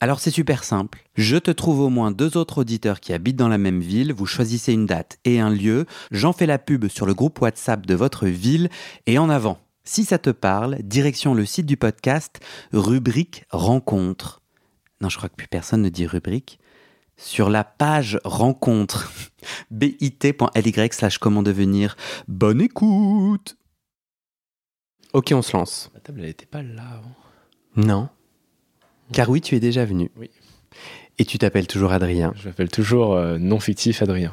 Alors c'est super simple. Je te trouve au moins deux autres auditeurs qui habitent dans la même ville, vous choisissez une date et un lieu, j'en fais la pub sur le groupe WhatsApp de votre ville et en avant. Si ça te parle, direction le site du podcast, rubrique rencontre. Non, je crois que plus personne ne dit rubrique. Sur la page rencontre, bit.ly slash comment devenir. Bonne écoute Ok, on se lance. La table, elle n'était pas là avant. Non. Car oui, tu es déjà venu. Oui. Et tu t'appelles toujours Adrien. Je m'appelle toujours euh, non fictif Adrien.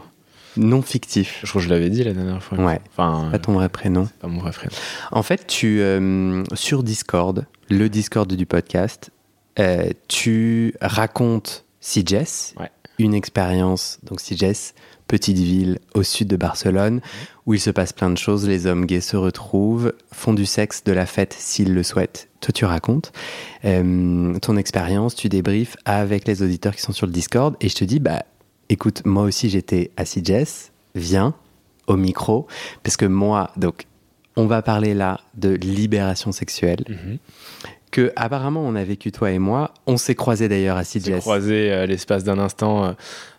Non fictif. Je crois que je l'avais dit la dernière fois. Ouais. Enfin, Pas ton vrai prénom. pas mon vrai prénom. En fait, tu euh, sur Discord, le Discord du podcast, euh, tu racontes CJS, Ouais. une expérience. Donc CJS, petite ville au sud de Barcelone, où il se passe plein de choses. Les hommes gays se retrouvent, font du sexe, de la fête s'ils le souhaitent. Toi, tu racontes euh, ton expérience, tu débriefes avec les auditeurs qui sont sur le Discord, et je te dis, bah, écoute, moi aussi j'étais à CJS, viens au micro, parce que moi, donc, on va parler là de libération sexuelle, Mhm. que apparemment on a vécu toi et moi. On s'est croisés d'ailleurs à On s'est CJS. croisé euh, l'espace d'un instant euh,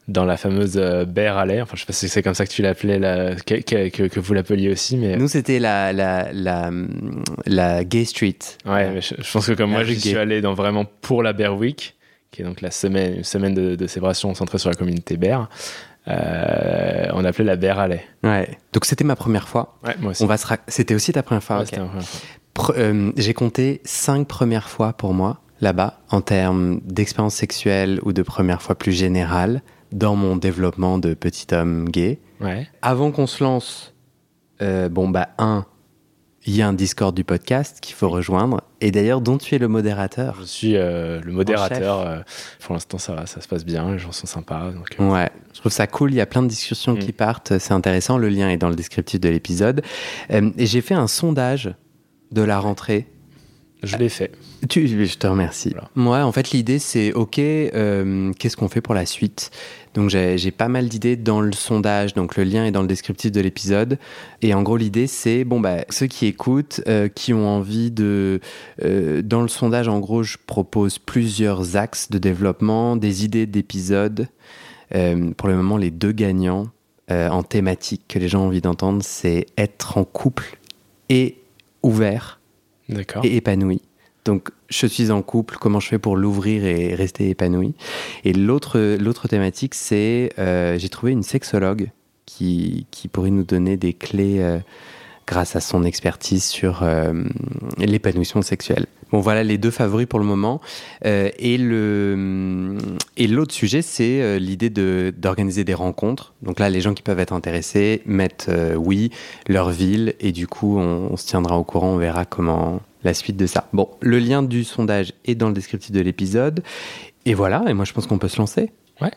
dans la fameuse euh, Bear Alley. Enfin, je sais pas si c'est comme ça que tu l'appelais, la- que, que- que- que vous l'appeliez aussi, mais. Nous, c'était la, la, la, la Gay Street. Ouais, mais je, je pense que comme moi, rue suis allé dans vraiment pour la Bear Week, qui est donc la semaine, une semaine de, de célébration centrée sur la communauté Bear. euh, on appelait la Bear Alley. Ouais. Donc c'était ma première fois. Ouais, moi aussi. On va se ra- C'était aussi ta première fois. Ouais. Pre- euh, J'ai compté cinq premières fois pour moi là-bas en termes d'expérience sexuelle ou de première fois plus générale dans mon développement de petit homme gay. Ouais. Avant qu'on se lance, euh, bon bah un, il y a un Discord du podcast qu'il faut rejoindre et d'ailleurs dont tu es le modérateur. Je suis euh, le modérateur. euh, pour l'instant, ça va, ça se passe bien. Les gens sont sympas. Donc, euh, Ouais, je trouve ça cool. Il y a plein de discussions Mm. qui partent. C'est intéressant. Le lien est dans le descriptif de l'épisode. Et j'ai fait un sondage de la rentrée. Je l'ai fait. Tu, je te remercie. Voilà. Moi, en fait, l'idée, c'est OK, euh, qu'est-ce qu'on fait pour la suite? Donc, j'ai pas mal d'idées dans le sondage. Donc, le lien est dans le descriptif de l'épisode. Et en gros, l'idée, c'est bon, bah, ceux qui écoutent, euh, qui ont envie de. euh, dans le sondage, en gros, je propose plusieurs axes de développement, des idées d'épisodes. Pour le moment, les deux gagnants en thématique que les gens ont envie d'entendre, c'est être en couple et ouvert. Et épanoui. Donc, je suis en couple, comment je fais pour l'ouvrir et rester épanoui Et l'autre, thématique, c'est euh, j'ai trouvé une sexologue qui, qui pourrait nous donner des clés euh, grâce à son expertise sur euh, l'épanouissement sexuel. Bon, voilà les deux favoris pour le moment. Euh, et, le, et l'autre sujet, c'est euh, l'idée de, d'organiser des rencontres. Donc là, les gens qui peuvent être intéressés mettent euh, oui, leur ville, et du coup, on, on se tiendra au courant, on verra comment la suite de ça. Bon, le lien du sondage est dans le descriptif de l'épisode. Et voilà, et moi je pense qu'on peut se lancer. Ouais.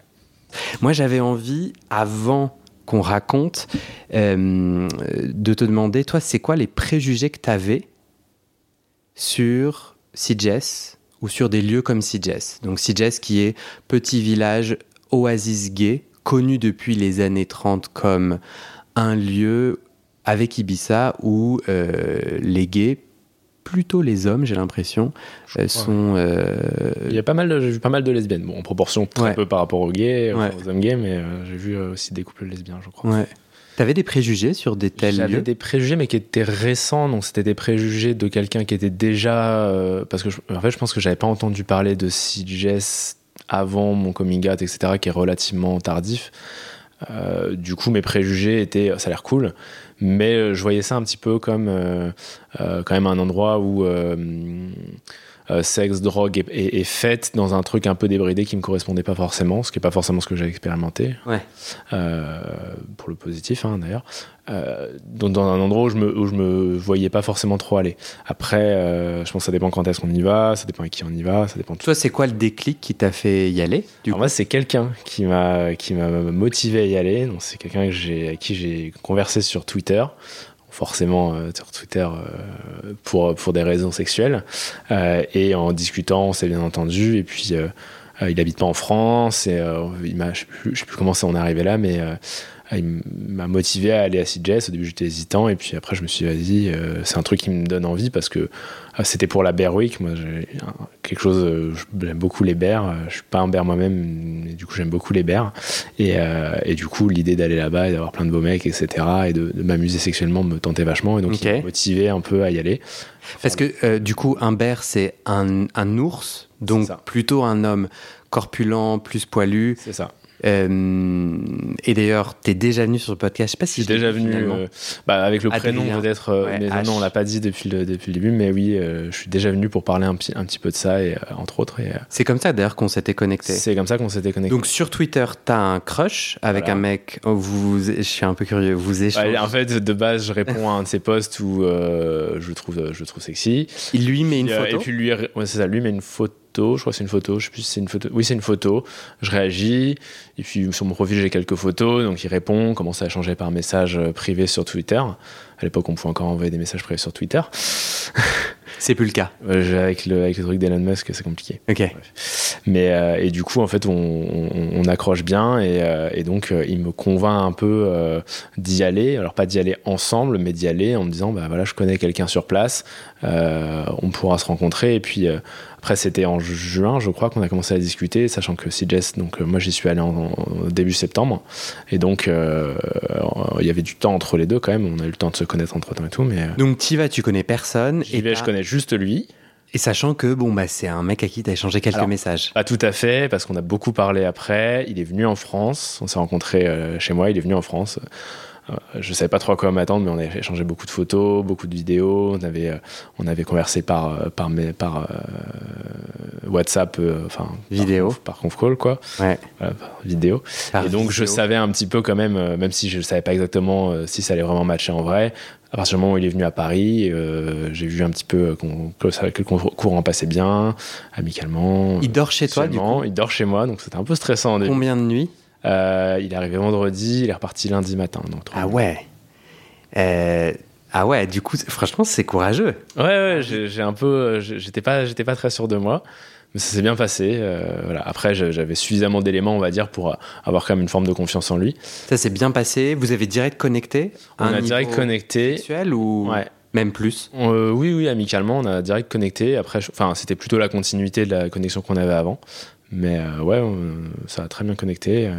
Moi j'avais envie, avant qu'on raconte, euh, de te demander, toi, c'est quoi les préjugés que tu avais sur CJS ou sur des lieux comme CJS Donc CJS qui est petit village oasis gay, connu depuis les années 30 comme un lieu avec Ibiza où euh, les gays, plutôt les hommes, j'ai l'impression, euh, sont... euh, Il y a pas mal de, j'ai vu pas mal de lesbiennes. Bon, en proportion très Ouais. peu par rapport aux gays, Ouais. aux hommes gays, mais euh, j'ai vu euh, aussi des couples lesbiens, je crois. Ouais. T'avais des préjugés sur des tels J'avais lieux des préjugés, mais qui étaient récents. Donc, c'était des préjugés de quelqu'un qui était déjà. euh, parce que, je- en fait, je pense que j'avais pas entendu parler de CJS avant mon coming out, etc., qui est relativement tardif. Euh, du coup, mes préjugés étaient. Ça a l'air cool. Mais euh, je voyais ça un petit peu comme. euh, euh, quand même un endroit où. Euh, sexe, drogue et, et, et fête dans un truc un peu débridé qui me correspondait pas forcément, ce qui est pas forcément ce que j'ai expérimenté. Ouais. Euh, pour le positif hein, d'ailleurs. Euh, dans, dans un endroit où je, me, où je me voyais pas forcément trop aller. Après, je pense que ça dépend quand est-ce qu'on y va, ça dépend avec qui on y va, ça dépend de tout. Toi, c'est quoi le déclic qui t'a fait y aller du Alors moi, c'est quelqu'un qui m'a qui m'a motivé à y aller. Donc c'est quelqu'un que avec qui j'ai conversé sur Twitter. Forcément euh, sur Twitter euh, pour pour des raisons sexuelles Euh, et en discutant, on s'est bien entendu. Et puis il habite pas en France et il m'a je je sais plus comment ça on est arrivé là, mais il m'a motivé à aller à CJS. Au début, j'étais hésitant, et puis après, je me suis dit, vas-y, euh, c'est un truc qui me donne envie parce que euh, c'était pour la Bear Week. Moi, j'ai quelque chose, euh, j'aime beaucoup les bears. euh, Je suis pas un bear moi-même, mais du coup, j'aime beaucoup les bears. Et, euh, et du coup, l'idée d'aller là-bas et d'avoir plein de beaux mecs, etc., et de, de m'amuser sexuellement me tentait vachement. Et donc, Ok. il m'a motivé un peu à y aller. Parce que euh, du coup, un bear, c'est un, un ours, donc plutôt un homme corpulent, plus poilu. C'est ça. Euh, et d'ailleurs, t'es déjà venu sur le podcast. Je sais pas si Je suis déjà venu euh, bah, avec le Adrien. prénom peut-être, euh, Ouais, mais non, on l'a pas dit depuis le, depuis le début, mais oui, euh, je suis déjà venu pour parler un petit, un petit peu de ça, et, entre autres. Et, C'est comme ça d'ailleurs qu'on s'était connecté. c'est comme ça qu'on s'était connecté. Donc sur Twitter, t'as un crush avec Voilà. un mec. oh, vous, je suis un peu curieux. Vous échangez. Ouais, en fait, de base, je réponds à un de ses posts où je le trouve, je trouve sexy. Il lui met une photo. Et puis lui, ouais, c'est ça, lui met une photo. Je crois que c'est une photo. Je sais plus si c'est une photo. Oui, c'est une photo. Je réagis. Et puis sur mon profil, j'ai quelques photos. Donc il répond. On commence à échanger par message euh, privé sur Twitter. À l'époque, on pouvait encore envoyer des messages privés sur Twitter. C'est plus le cas. Avec, le, avec le truc d'Elon Musk, c'est compliqué. Ok. Mais euh, et du coup, en fait, on, on- on accroche bien et, euh, et donc euh, il me convainc un peu d'y aller. Alors pas d'y aller ensemble, mais d'y aller en me disant, bah voilà, je connais quelqu'un sur place, on pourra se rencontrer. Et puis après, c'était en juin, je crois, qu'on a commencé à discuter, sachant que CJS, donc euh, moi j'y suis allé en, en début septembre, et donc euh, il y avait du temps entre les deux quand même. On a eu le temps de se connaître entre temps et tout, mais euh, Donc t'y vas, tu connais personne. et vais, je connais juste lui. Et sachant que bon bah c'est un mec à qui t'as échangé quelques Alors, messages. Pas tout à fait, parce qu'on a beaucoup parlé après. Il est venu en France, on s'est rencontrés euh, chez moi, il est venu en France. Euh, je savais pas trop à quoi m'attendre, mais on a échangé beaucoup de photos, beaucoup de vidéos. On avait, euh, on avait conversé par, euh, par, mes- par euh, WhatsApp, euh, enfin Vidéo. par, par conf call quoi, Ouais. voilà, par vidéo. Par et donc je savais un petit peu quand même, euh, même si je savais pas exactement euh, si ça allait vraiment matcher en vrai. À partir du moment où il est venu à Paris, euh, j'ai vu un petit peu euh, que, le courant passait bien, amicalement. Il dort chez toi du coup. Il dort chez moi, donc c'était un peu stressant au début. Combien de nuits? Euh, il est arrivé vendredi, il est reparti lundi matin. Donc Ah ouais. Euh, Ah ouais. Du coup, franchement, c'est courageux. Ouais, ouais, j'ai un peu, euh, j'étais pas, pas très sûr de moi, mais ça s'est bien passé. euh, voilà. Après, j'avais suffisamment d'éléments, on va dire, pour avoir quand même une forme de confiance en lui. Ça s'est bien passé. Vous avez direct connecté. On a direct connecté. Sexuel ou Ouais. même plus? Euh, oui, oui, amicalement, on a direct connecté. Après, enfin, c'était plutôt la continuité de la connexion qu'on avait avant. Mais euh, ouais, on- ça a très bien connecté. euh.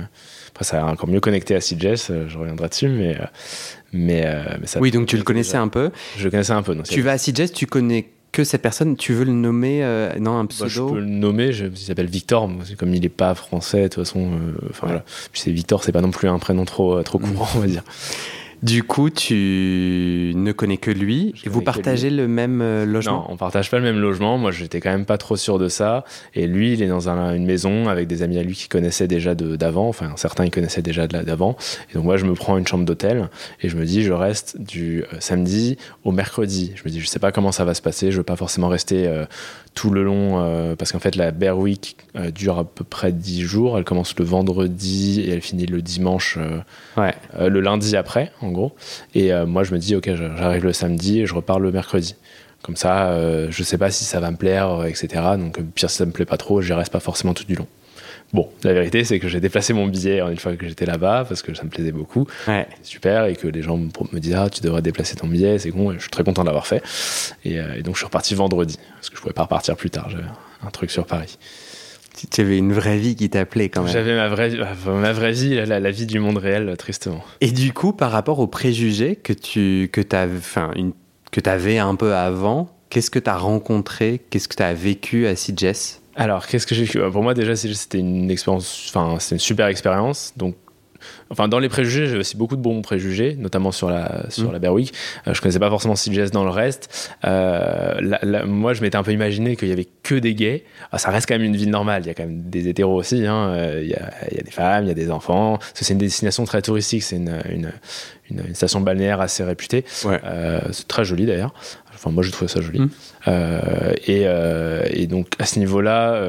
Après, ça a encore mieux connecté à CJS, euh, je reviendrai dessus, mais, euh, mais, euh, mais ça. Oui, donc tu le connaissais un peu. Je le connaissais un peu. Donc Tu vas à CJS, tu connais que cette personne. Tu veux le nommer euh, Non, un Bah, je pseudo. peux le nommer, je, il s'appelle Victor, comme il est pas français, de toute façon, euh, enfin voilà. Puis c'est Victor, c'est pas non plus un prénom trop, euh, trop Mm. courant, on va dire. Du coup, tu ne connais que lui. Je vous partagez le même euh, Non, logement. on partage pas le même logement. Moi, j'étais quand même pas trop sûr de ça. Et lui, il est dans un- une maison avec des amis à lui qui connaissaient déjà d'avant. Enfin, certains, ils connaissaient déjà d'avant. Et donc, moi, je me prends une chambre d'hôtel et je me dis, je reste du euh, samedi au mercredi. Je me dis, je sais pas comment ça va se passer. Je veux pas forcément rester euh, tout le long parce qu'en fait, la Bear Week dure à peu près 10 jours. Elle commence le vendredi et elle finit le dimanche. Ouais. le lundi après, en gros. Et euh, moi, je me dis, ok, j'arrive le samedi et je repars le mercredi. Comme ça, euh, je sais pas si ça va me plaire, euh, etc. Donc, euh, pire si ça me plaît pas trop, je reste pas forcément tout du long. Bon, la vérité, c'est que j'ai déplacé mon billet une fois que j'étais là-bas parce que ça me plaisait beaucoup. Ouais. Super. Et que les gens me me disaient, ah, tu devrais déplacer ton billet, c'est con. Et je suis très content de l'avoir fait. Et, euh, et donc, je suis reparti vendredi parce que je pouvais pas repartir plus tard. J'avais un truc sur Paris. Tu avais une vraie vie qui t'appelait quand même. J'avais ma vraie, ma vraie vie, la, la, vie du monde réel, tristement. Et du coup, par rapport aux préjugés que tu que avais, enfin, une, que avais un peu avant, qu'est-ce que tu as rencontré Qu'est-ce que tu as vécu à CJS alors, qu'est-ce que j'ai vécu? Pour moi, déjà, c'était une expérience, enfin, c'est une super expérience. Donc, Enfin, dans les préjugés, j'ai aussi beaucoup de bons préjugés, notamment sur la, sur mmh. la Berwick. Euh, je connaissais pas forcément CJS dans le reste. Euh, moi, je m'étais un peu imaginé qu'il y avait que des gays. Ah, ça reste quand même une ville normale. Il y a quand même des hétéros aussi. Hein. Euh, il, y a, il, y a, des femmes, il y a des enfants. C'est une destination très touristique. C'est une, une, une, station balnéaire assez réputée. c'est très joli d'ailleurs. Enfin, moi, je trouvais ça joli. Mmh. Et, et, donc, à ce niveau-là,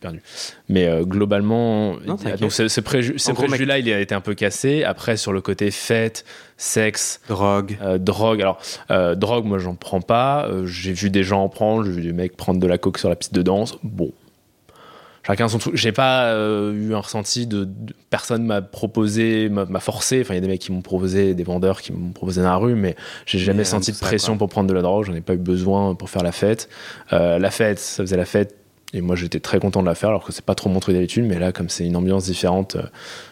perdu. Mais euh, globalement, donc ce, préjugé-là, il a été un peu cassé. Après, sur le côté fête, sexe, drogue, euh, drogue. Alors, euh, drogue, moi, j'en prends pas. j'ai vu des gens en prendre. J'ai vu des mecs prendre de la coke sur la piste de danse. Bon, chacun son truc. J'ai pas eu un ressenti de, personne m'a proposé, m'a forcé. Enfin, il y a des mecs qui m'ont proposé, des vendeurs qui m'ont proposé dans la rue, mais j'ai jamais senti de pression pour prendre de la drogue. J'en ai pas eu besoin pour faire la fête. la fête, ça faisait la fête et moi, j'étais très content de la faire, alors que c'est pas trop mon truc d'habitude, mais là, comme c'est une ambiance différente, euh,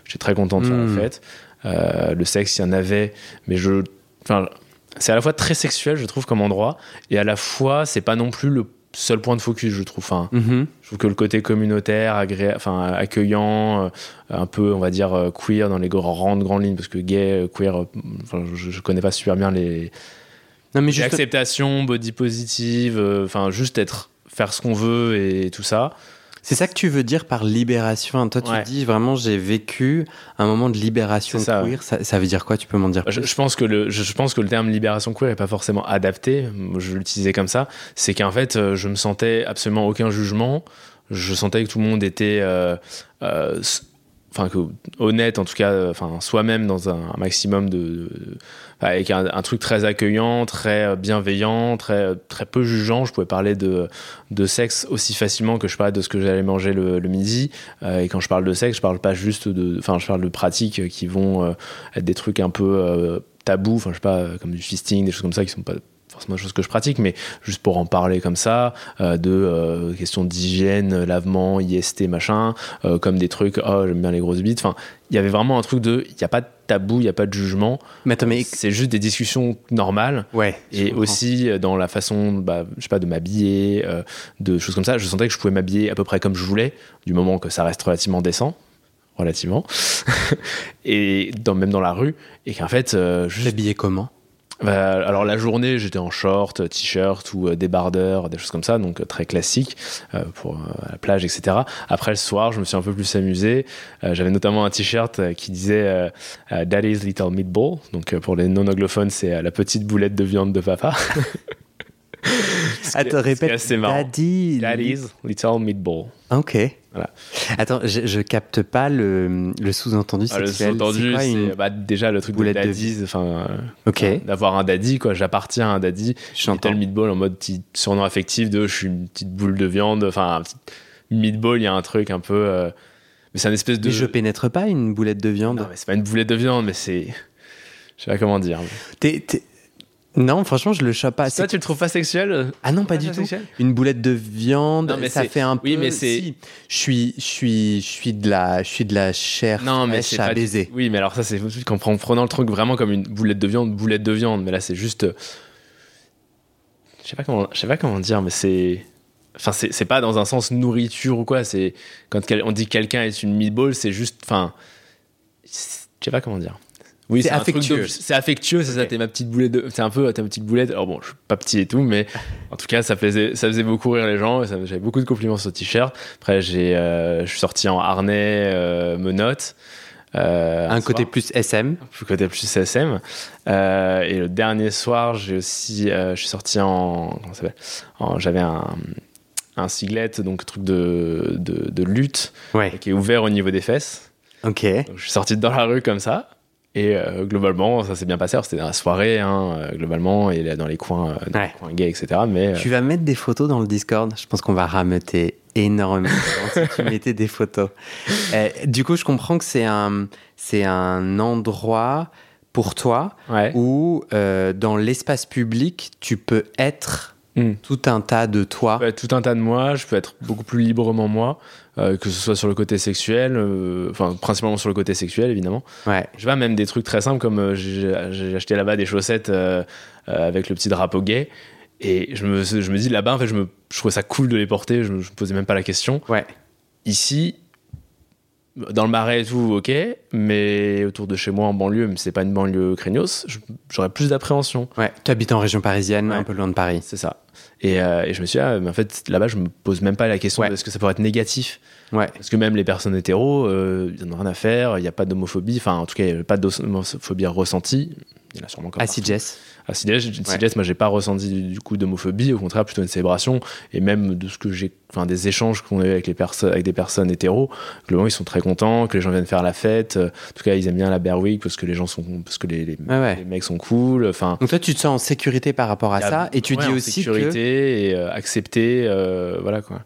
j'étais très content de faire la hmm. fête. Euh, le sexe, il y en avait, mais je. Enfin, c'est à la fois très sexuel, je trouve, comme endroit, et à la fois, c'est pas non plus le seul point de focus, je trouve. Enfin, mm-hmm. Je trouve que le côté communautaire, agré... enfin, accueillant, euh, un peu, on va dire, queer dans les grandes, grandes lignes, parce que gay, queer, enfin, je, je, connais pas super bien les. Non, mais juste... L'acceptation, body positive, enfin, juste être faire ce qu'on veut et tout ça. C'est ça que tu veux dire par libération Toi, tu dis vraiment, j'ai vécu un moment de libération ça, queer. Ça, veut dire quoi Tu peux m'en dire plus? je, pense que le, je, pense que le terme libération queer n'est pas forcément adapté. Je l'utilisais comme ça. C'est qu'en fait, euh, je me sentais absolument aucun jugement. Je sentais que tout le monde était euh, euh, enfin honnête en tout cas enfin soi-même dans un, maximum de, avec un, truc très accueillant très bienveillant très très peu jugeant. Je pouvais parler de de sexe aussi facilement que je parlais de ce que j'allais manger le, midi. Euh, et quand je parle de sexe je parle pas juste de enfin je parle de pratiques qui vont euh, être des trucs un peu euh, tabous. Enfin je pas comme du fisting des choses comme ça qui sont pas forcément des choses que je pratique, mais juste pour en parler comme ça, euh, de euh, questions d'hygiène, lavement, IST, machin, euh, comme des trucs, oh, j'aime bien les grosses bites. Enfin, il y avait vraiment un truc de, il n'y a pas de tabou, il n'y a pas de jugement. Mais, c'est juste des discussions normales. Ouais. Et aussi dans la façon, bah, je sais pas, de m'habiller, de choses comme ça. Je sentais que je pouvais m'habiller à peu près comme je voulais, du moment que ça reste relativement décent relativement et dans, même dans la rue et qu'en fait juste... comment? Bah, alors la journée, j'étais en short, t-shirt ou euh, débardeur, des choses comme ça, donc euh, très classique euh, pour la plage, etc. Après le soir, je me suis un peu plus amusé. J'avais notamment un t-shirt qui disait Daddy's Little Meatball. Donc pour les non-anglophones, c'est la petite boulette de viande de papa. Attends, répète. Daddy... Daddy's Little Meatball. Ok. Voilà. Attends, je, je capte pas le, sous-entendu ah, sexuel. Le sous-entendu, c'est bah, déjà le truc de daddies, enfin, ok, d'avoir un daddy, quoi. J'appartiens à un daddy. J'entends le meatball en mode petit surnom affectif de je suis une petite boule de viande, enfin, un petit meatball, il y a un truc un peu. Euh, mais c'est un espèce de. Mais je pénètre pas une boulette de viande. Non, mais c'est pas une boulette de viande, mais c'est. Je sais pas comment dire. T'es, non, franchement, je le chope pas. Toi, tu le trouves pas sexuel Ah non, pas, du tout. Une boulette de viande, mais ça fait un peu. Oui, mais c'est. Je suis, je suis, je suis de la, je suis de la chair non, mais c'est à baiser. Oui, mais alors ça, c'est en prenant le truc vraiment comme une boulette de viande, boulette de viande. Mais là, c'est juste. Je sais pas comment, je sais pas comment dire, mais c'est. Enfin, c'est pas dans un sens nourriture ou quoi. C'est quand on dit quelqu'un est une meatball, c'est juste. Enfin, je sais pas comment dire. Oui, c'est affectueux. C'est affectueux, c'est ça. T'es ma petite boulette. De... C'est un peu ta petite boulette. Alors bon, je suis pas petit et tout, mais en tout cas, ça faisait, ça faisait beaucoup rire les gens. J'avais beaucoup de compliments sur ce t-shirt. Après, j'ai, euh, je suis sorti en harnais, euh, menottes. Euh, un, côté plus SM. Un côté plus SM. Euh, et le dernier soir, j'ai aussi, euh, je suis sorti en, comment ça s'appelle? J'avais un, un siglet, donc truc de, de, de lutte, ouais. qui est ouvert au niveau des fesses. Ok. Donc, je suis sorti dans la rue comme ça. Et euh, globalement, ça s'est bien passé. C'était dans la soirée, hein, euh, globalement, et dans les coins, euh, dans les coins gays, etc. Mais, Tu vas mettre des photos dans le Discord. Je pense qu'on va rameuter énormément si tu mettais des photos. du coup, je comprends que c'est un, c'est un endroit pour toi où, dans l'espace public, tu peux être Hmm. Tout un tas de toi. Ouais, tout un tas de moi. Je peux être beaucoup plus librement moi, euh, que ce soit sur le côté sexuel, euh, enfin principalement sur le côté sexuel évidemment. Ouais. Je vois même des trucs très simples comme euh, j'ai acheté là-bas des chaussettes avec le petit drapeau gay. Et je me, je me dis là-bas, en fait, je, me, je trouvais ça cool de les porter, je me, je me posais même pas la question. Ouais. Ici, dans le marais et tout, ok, mais autour de chez moi en banlieue, mais c'est pas une banlieue craignos, j'aurais plus d'appréhension. Ouais, tu habites en région parisienne, un peu loin de Paris. C'est ça. Et, euh, et, je me suis dit, ah, mais en fait, là-bas, je me pose même pas la question est-ce que ça pourrait être négatif. Ouais. Parce que même les personnes hétéros, euh, ils n'ont rien à faire, il n'y a pas d'homophobie, enfin, en tout cas, il n'y a pas d'homophobie ressentie. Il y en a sûrement quand À CJS À CJS, moi, j'ai pas ressenti du, coup d'homophobie, au contraire, plutôt une célébration. Et même de ce que j'ai, enfin, des échanges qu'on a eu avec, les personnes, avec des personnes hétéros, globalement, ils sont très contents que les gens viennent faire la fête. En tout cas, ils aiment bien la Bear Week parce que les gens sont, parce que les, les, mecs sont cool. Enfin. Donc toi, tu te sens en sécurité par rapport à ça, et tu dis aussi sécurité et euh, accepter, euh, voilà quoi.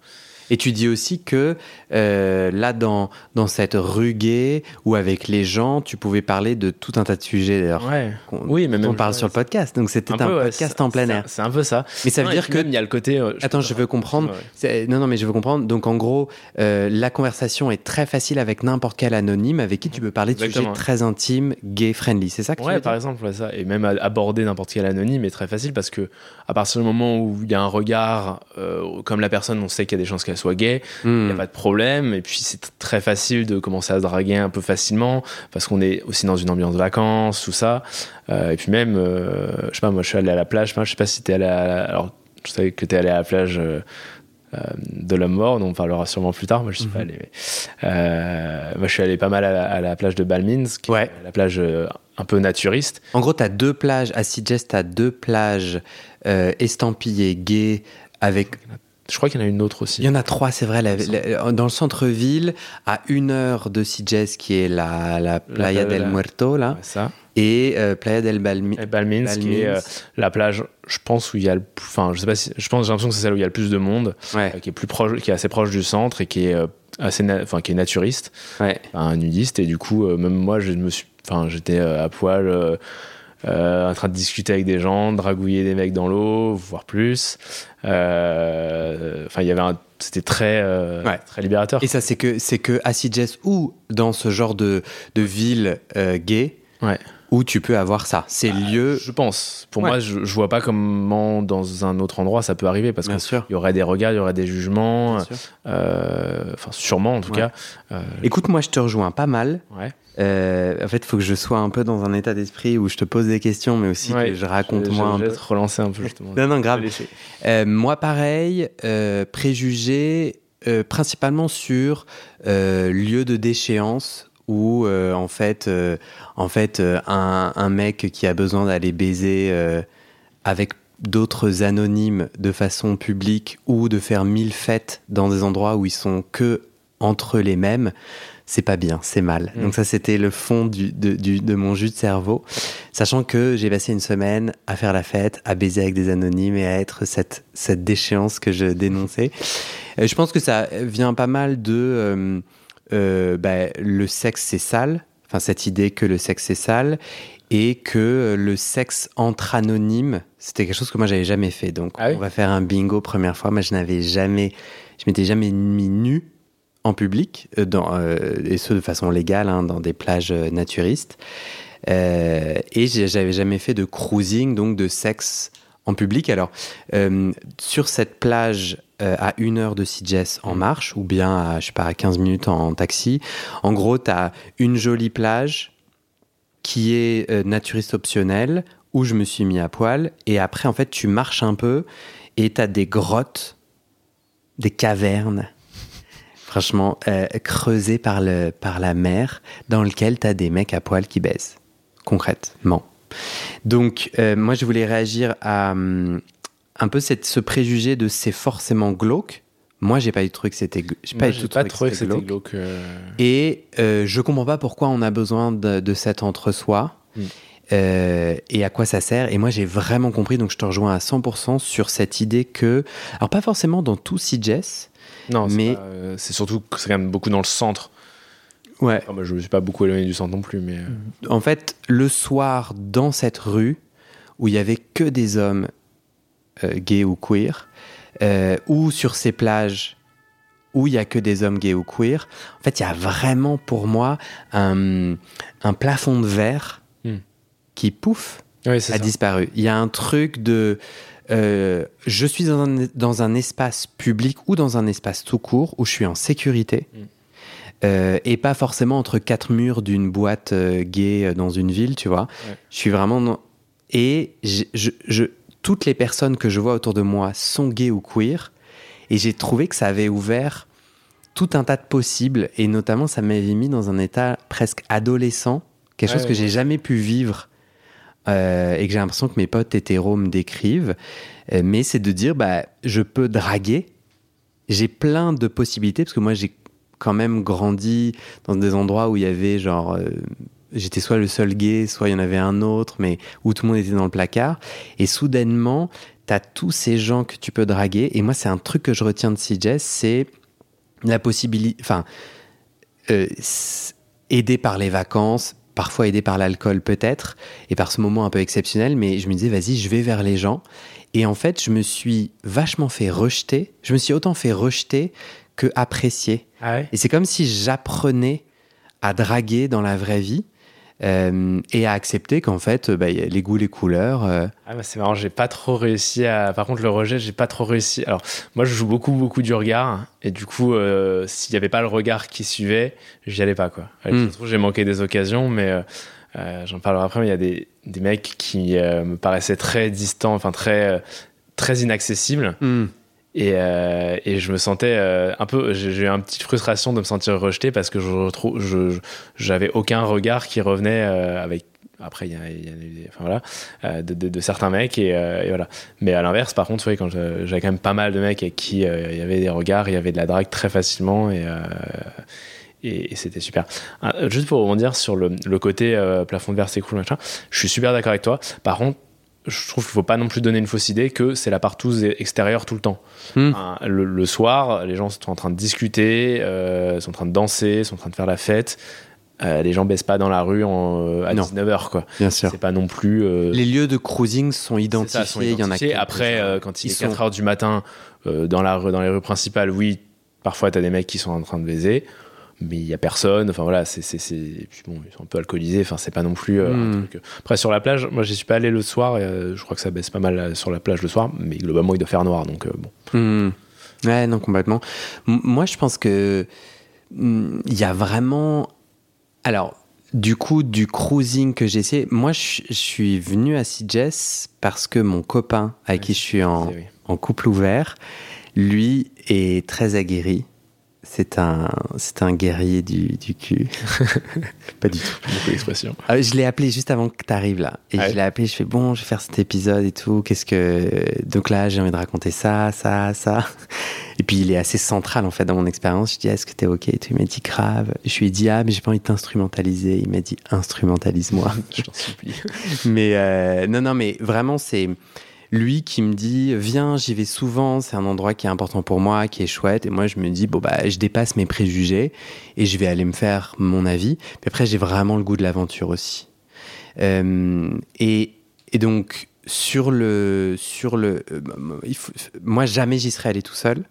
Et tu dis aussi que euh, là, dans, dans cette rue gay ou avec les gens, tu pouvais parler de tout un tas de sujets d'ailleurs. Ouais. Oui, mais même. On parle sur le podcast. Donc c'était un, podcast en plein air. C'est un peu ça. Mais ça veut dire que. il y a le côté. Euh, Attends, je veux comprendre. Non, non, mais je veux comprendre. Donc en gros, euh, la conversation est très facile avec n'importe quel anonyme avec qui tu peux parler de sujets très intimes, gay friendly. C'est ça que tu Ouais, par exemple, ça. Et même aborder n'importe quel anonyme est très facile parce que à partir du moment où il y a un regard, comme la personne, on sait qu'il y a des chances qu'elle soit gay, il n'y a hmm. pas de problème. Et puis c'est très facile de commencer à se draguer un peu facilement parce qu'on est aussi dans une ambiance de vacances, tout ça. Euh, et puis même, euh, je sais pas, moi je suis allé à la plage, je sais pas si t'es allé à la, alors je savais que t'es allé à la plage euh, de l'homme mort, dont on parlera sûrement plus tard. Moi, je suis pas mhm. allé. moi, je suis allé pas mal à la, plage de Balmins, qui ouais. la plage un peu naturiste. En gros, tu as deux plages. À Sitges, tu as deux plages estampillées gays avec je crois qu'il y en a une autre aussi. Il y en a trois, c'est vrai. dans le centre-ville, à une heure de Sitges, qui est la, la Playa del Muerto, là. ça. Et euh, Playa del Balmin. Balmins, qui est euh, la plage, je pense, où il y a le Enfin, je sais pas si. Je pense, j'ai l'impression que c'est celle où il y a le plus de monde. Euh, qui est plus proche, qui est assez proche du centre et qui est assez. Enfin, qui est naturiste. Ouais. Un nudiste. Et du coup, même moi, je me suis. Enfin, j'étais à poil. Euh, en train de discuter avec des gens, dragouiller des mecs dans l'eau, voire plus. Euh, enfin, il y avait un c'était très euh, très libérateur. Et ça, c'est que c'est que à Sitges ou dans ce genre de de ville gay, ouais. où tu peux avoir ça. Ces bah, lieux. Je pense. Pour moi, je, je vois pas comment dans un autre endroit ça peut arriver parce qu'il y aurait des regards, il y aurait des jugements. Enfin, sûrement en tout cas. Écoute, moi, je te rejoins pas mal. Ouais. Euh, en fait, il faut que je sois un peu dans un état d'esprit où je te pose des questions, mais aussi que je raconte moi un peu. te relancer un peu justement. non, non, grave. Euh, moi, pareil, euh, préjugés principalement sur lieu de déchéance où en fait, en fait, un, un, mec qui a besoin d'aller baiser avec d'autres anonymes de façon publique ou de faire mille fêtes dans des endroits où ils sont que entre les mêmes c'est pas bien, c'est mal. Mm. Donc ça, c'était le fond du, de, du, de, mon jus de cerveau, sachant que j'ai passé une semaine à faire la fête, à baiser avec des anonymes et à être cette, cette déchéance que je dénonçais. Euh, je pense que ça vient pas mal de euh, euh, bah, le sexe c'est sale, enfin cette idée que le sexe c'est sale et que le sexe entre anonymes, c'était quelque chose que moi j'avais jamais fait. Donc ah on va faire un bingo première fois, mais je n'avais jamais, je m'étais jamais mis nu en public, euh, euh, et ce de façon légale, hein, dans des plages euh, naturistes. Euh, et j'avais jamais fait de cruising, donc de sexe en public. Alors, sur cette plage à une heure de Sitges en marche, ou bien à, je sais pas, à 15 minutes en, taxi, en gros, tu as une jolie plage qui est naturiste optionnelle, où je me suis mis à poil, et après, en fait, tu marches un peu, et tu as des grottes, des cavernes, franchement, euh, creusé par, le, par la mer, dans lequel tu as des mecs à poil qui baissent, concrètement. Donc, euh, moi, je voulais réagir à hum, un peu cette, ce préjugé de c'est forcément glauque. Moi, j'ai pas eu de truc, c'était j'ai pas, eu tout pas trouvé que c'était glauque. Euh. Et je comprends pas pourquoi on a besoin de, de cet entre-soi. Hmm. et à quoi ça sert. Et moi, j'ai vraiment compris, donc je te rejoins à 100% sur cette idée que, alors pas forcément dans tout CJS, non, mais euh, c'est surtout que c'est quand même beaucoup dans le centre. Ouais. je ne suis pas beaucoup éloigné du centre non plus, mais. Euh. En fait, le soir, dans cette rue où il y avait que des hommes euh, gays ou queer, euh, ou sur ces plages où il y a que des hommes gays ou queer, en fait, il y a vraiment pour moi un, un plafond de verre Hmm. qui pouf Oui, a ça. disparu. Il y a un truc de euh, je suis dans un, dans un espace public ou dans un espace tout court où je suis en sécurité. Mm. Euh, et pas forcément entre quatre murs d'une boîte euh, gay dans une ville, tu vois. Ouais. Je suis vraiment dans- Et je, je- toutes les personnes que je vois autour de moi sont gays ou queer. Et j'ai trouvé que ça avait ouvert tout un tas de possibles. Et notamment, ça m'avait mis dans un état presque adolescent. Quelque Ouais, chose que ouais, j'ai jamais pu vivre. Euh, et que j'ai l'impression que mes potes hétéros me décrivent. Euh, mais c'est de dire, bah, je peux draguer. J'ai plein de possibilités parce que moi, j'ai quand même grandi dans des endroits où il y avait genre. euh, J'étais soit le seul gay, soit il y en avait un autre, mais où tout le monde était dans le placard. Et soudainement, t'as tous ces gens que tu peux draguer. Et moi, c'est un truc que je retiens de CJ, c'est la possibilité. Enfin, euh, aidé par les vacances, parfois aidé par l'alcool peut-être, et par ce moment un peu exceptionnel, mais je me disais, vas-y, je vais vers les gens. Et en fait, je me suis vachement fait rejeter. Je me suis autant fait rejeter que apprécier. Ah ouais? Et c'est comme si j'apprenais à draguer dans la vraie vie euh, et à accepter qu'en fait, euh, bah, y a les goûts, les couleurs. euh, Ah bah c'est marrant, j'ai pas trop réussi à. Par contre, le rejet, j'ai pas trop réussi. Alors, moi, je joue beaucoup, beaucoup du regard. Et du coup, euh, s'il y avait pas le regard qui suivait, j'y allais pas, quoi. Mm. Je trouve que j'ai manqué des occasions, mais j'en parlerai après. Mais il y a des, des mecs qui me paraissaient très distants, enfin, très, très inaccessibles. hmm, Et, euh, et je me sentais euh, un peu. J'ai eu une petite frustration de me sentir rejeté parce que je retrouve. J'avais aucun regard qui revenait euh, avec. Après, il y a, y a enfin, voilà, euh, de, de- de certains mecs et, euh, et voilà. Mais à l'inverse, par contre, ouais, quand j'avais quand même pas mal de mecs avec qui euh, il y avait des regards, il y avait de la drague très facilement et, et, et c'était super. Ah, juste pour rebondir sur le, le côté euh, plafond de verre, c'est cool, machin, je suis super d'accord avec toi. Par contre, je trouve qu'il faut pas non plus donner une fausse idée que c'est la partouze extérieure tout le temps. Hmm. Enfin, le, le soir, les gens sont en train de discuter, euh, sont en train de danser, sont en train de faire la fête. Euh, les gens baissent pas dans la rue en, euh, à Non. 19h, quoi. bien sûr. C'est pas non plus. euh, Les lieux de cruising sont identifiés. ça, sont Il y en a. Après, euh, quand il Ils est sont- 4 heures du matin, euh, dans, la, rue- dans les rues principales, oui, parfois t'as des mecs qui sont en train de baiser, mais il y a personne. Enfin voilà, c'est, bon, ils sont un peu alcoolisés. Enfin, c'est pas non plus euh, un Mm. truc. Après, sur la plage, moi, j'y suis pas allé le soir. Et, euh, je crois que ça baisse pas mal euh, sur la plage le soir, mais globalement, il doit faire noir. Donc, euh, bon. Hmm. Ouais, non, complètement. M- moi, je pense que hmm, il y a vraiment. Alors, du coup, du cruising que j'ai essayé, moi, je suis venu à CJS parce que mon copain, avec qui je suis en, C'est- oui. en couple ouvert, lui est très aguerri. C'est un, c'est un guerrier du, du cul. Pas du tout. Beaucoup d'expressions. Ah, je l'ai appelé juste avant que tu arrives là. Et Ah je l'ai appelé, je fais bon, je vais faire cet épisode et tout. Qu'est-ce que. Donc là, j'ai envie de raconter ça, ça, ça. Et puis il est assez central en fait dans mon expérience. Je dis, est-ce que t'es ok et tout? Il m'a dit grave. Je lui ai dit, ah, mais j'ai pas envie de t'instrumentaliser. Il m'a dit, instrumentalise-moi. Je t'en supplie. mais euh, non, non, mais vraiment, c'est lui qui me dit, viens, j'y vais souvent. C'est un endroit qui est important pour moi, qui est chouette. Et moi, je me dis, bon, bah, je dépasse mes préjugés et je vais aller me faire mon avis. Puis après, j'ai vraiment le goût de l'aventure aussi. Euh, et, et donc, sur le. Sur le euh, moi, jamais j'y serais allé tout seul.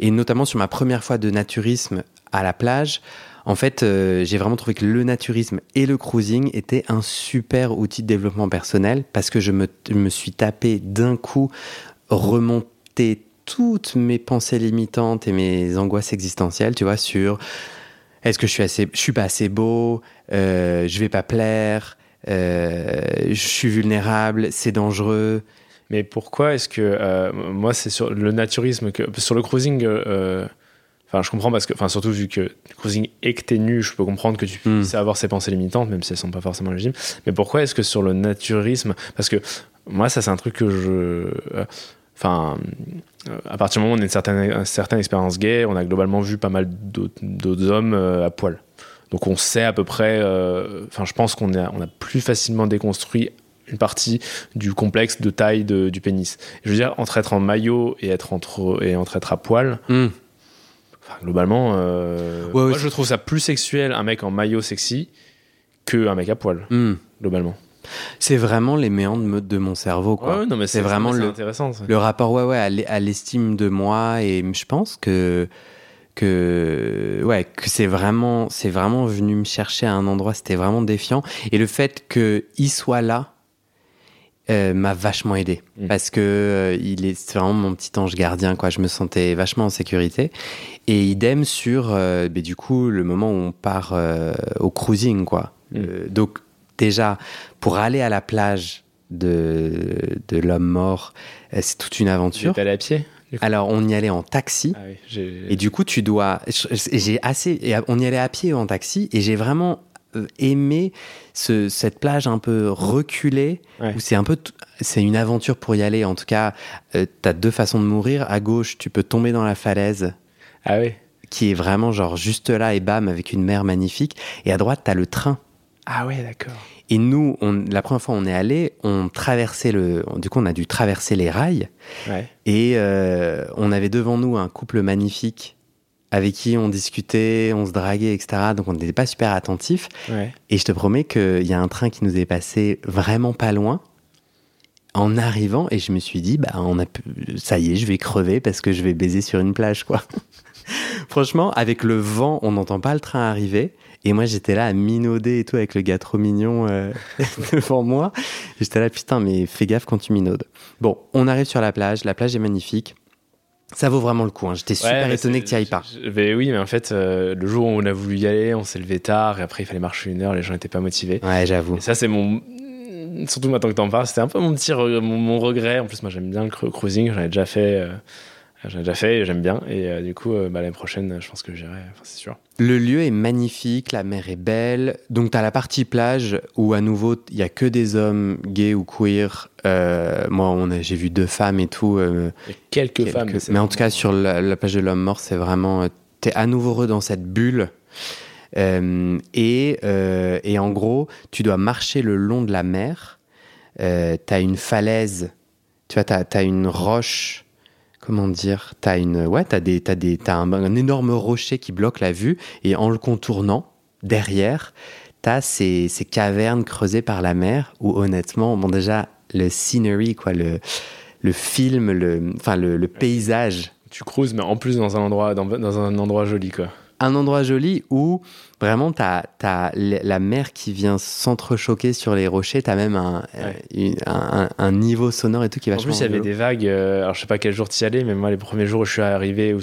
Et notamment sur ma première fois de naturisme à la plage, en fait, euh, j'ai vraiment trouvé que le naturisme et le cruising étaient un super outil de développement personnel parce que je me, suis tapé d'un coup remonter toutes mes pensées limitantes et mes angoisses existentielles, tu vois, sur est-ce que je suis assez, je suis pas assez beau, euh, je vais pas plaire, euh, je suis vulnérable, c'est dangereux. Mais pourquoi est-ce que moi c'est sur le naturisme que sur le cruising enfin je comprends parce que enfin surtout vu que cruising nu je peux comprendre que tu Hmm. puisses avoir ces pensées limitantes même si elles sont pas forcément légitimes mais pourquoi est-ce que sur le naturisme parce que moi ça c'est un truc que je euh, enfin euh, à partir du moment où on a une certaine, une certaine expérience gay on a globalement vu pas mal d'autres hommes euh, à poil donc on sait à peu près euh, enfin je pense qu'on a, on a plus facilement déconstruit une partie du complexe de taille de- du pénis. Je veux dire, entre être en maillot et être, entre, et entre être à poil, Hmm. Enfin, globalement, euh, Ouais, ouais, moi je trouve ça plus sexuel un mec en maillot sexy qu'un mec à poil, Hmm. globalement. C'est vraiment les méandres de mon cerveau, quoi. Ouais, non, mais C'est vraiment le- intéressant. ça. Le rapport, ouais, ouais, à l'estime de moi et je pense que que ouais que c'est vraiment c'est vraiment venu me chercher à un endroit c'était vraiment défiant et le fait que il soit là euh, m'a vachement aidé Mm. parce que euh, il est vraiment mon petit ange gardien quoi je me sentais vachement en sécurité et idem sur euh, ben, du coup le moment où on part euh, au cruising quoi Mm. Euh, donc déjà pour aller à la plage de de l'homme mort c'est toute une Tu aventure es allé à pied alors on y allait en taxi Ah oui, et du coup, tu dois. J'ai assez. et On y allait à pied ou en taxi, et j'ai vraiment aimé ce- cette plage un peu reculée, Ouais. où c'est un peu. C'est une aventure pour y aller. En tout cas, tu as deux façons de mourir. À gauche, tu peux tomber dans la falaise, Ah oui. qui est vraiment genre juste là et bam, avec une mer magnifique. Et à droite, tu as le train. Ah ouais, d'accord. Et nous, on, la première fois on est allé, on traversait le. Du coup, on a dû traverser les rails. Ouais. Et euh, on avait devant nous un couple magnifique avec qui on discutait, on se draguait, etc. Donc on n'était pas super attentifs. Ouais. Et je te promets qu'il y a un train qui nous est passé vraiment pas loin en arrivant. Et je me suis dit, bah, on a, ça y est, je vais crever parce que je vais baiser sur une plage, quoi. Franchement, avec le vent, on n'entend pas le train arriver. Et moi, j'étais là à minauder et tout avec le gars trop mignon euh, devant moi. J'étais là, putain, mais fais gaffe quand tu minaudes. Bon, on arrive sur la plage. La plage est magnifique. Ça vaut vraiment le coup. hein. J'étais super Ouais, étonné que tu ailles pas. je- oui, mais en fait, euh, le jour où on a voulu y aller, on s'est levé tard et après il fallait marcher une heure, les gens n'étaient pas motivés. Ouais, j'avoue. Ça, c'est mon. Surtout maintenant que t'en parles, c'était un peu mon petit re- mon, mon regret. En plus, moi, j'aime bien le cru- cruising, j'en ai déjà fait. euh, J'en ai déjà fait j'aime bien. Et euh, du coup, euh, bah, l'année prochaine, je pense que j'irai, enfin, c'est sûr. Le lieu est magnifique, la mer est belle. Donc, tu as la partie plage où, à nouveau, il y a que des hommes gays ou queer. Euh, moi, j'ai vu deux femmes et tout. quelques, quelques- femmes. mais, en tout cas, sur la, la plage de l'homme mort, c'est vraiment. Tu es à nouveau heureux dans cette bulle. Et, et en gros, tu dois marcher le long de la mer. Tu as une falaise, tu vois, tu as, une roche. Comment dire T'as une, ouais, t'as des, t'as des, t'as un, un énorme rocher qui bloque la vue et en le contournant derrière, t'as ces, ces cavernes creusées par la mer où honnêtement, bon déjà le scenery quoi, le, le film, le, enfin le, le paysage, Tu cruises, mais en plus dans un endroit, dans, dans un endroit joli, quoi. Un endroit joli où vraiment t'as as la mer qui vient s'entrechoquer sur les rochers, t'as même un, Ouais. une- un, niveau sonore et tout qui est En plus, il y avait des vagues. euh, alors, je sais pas quel jour tu y allais, mais moi, les premiers jours où je suis arrivé, où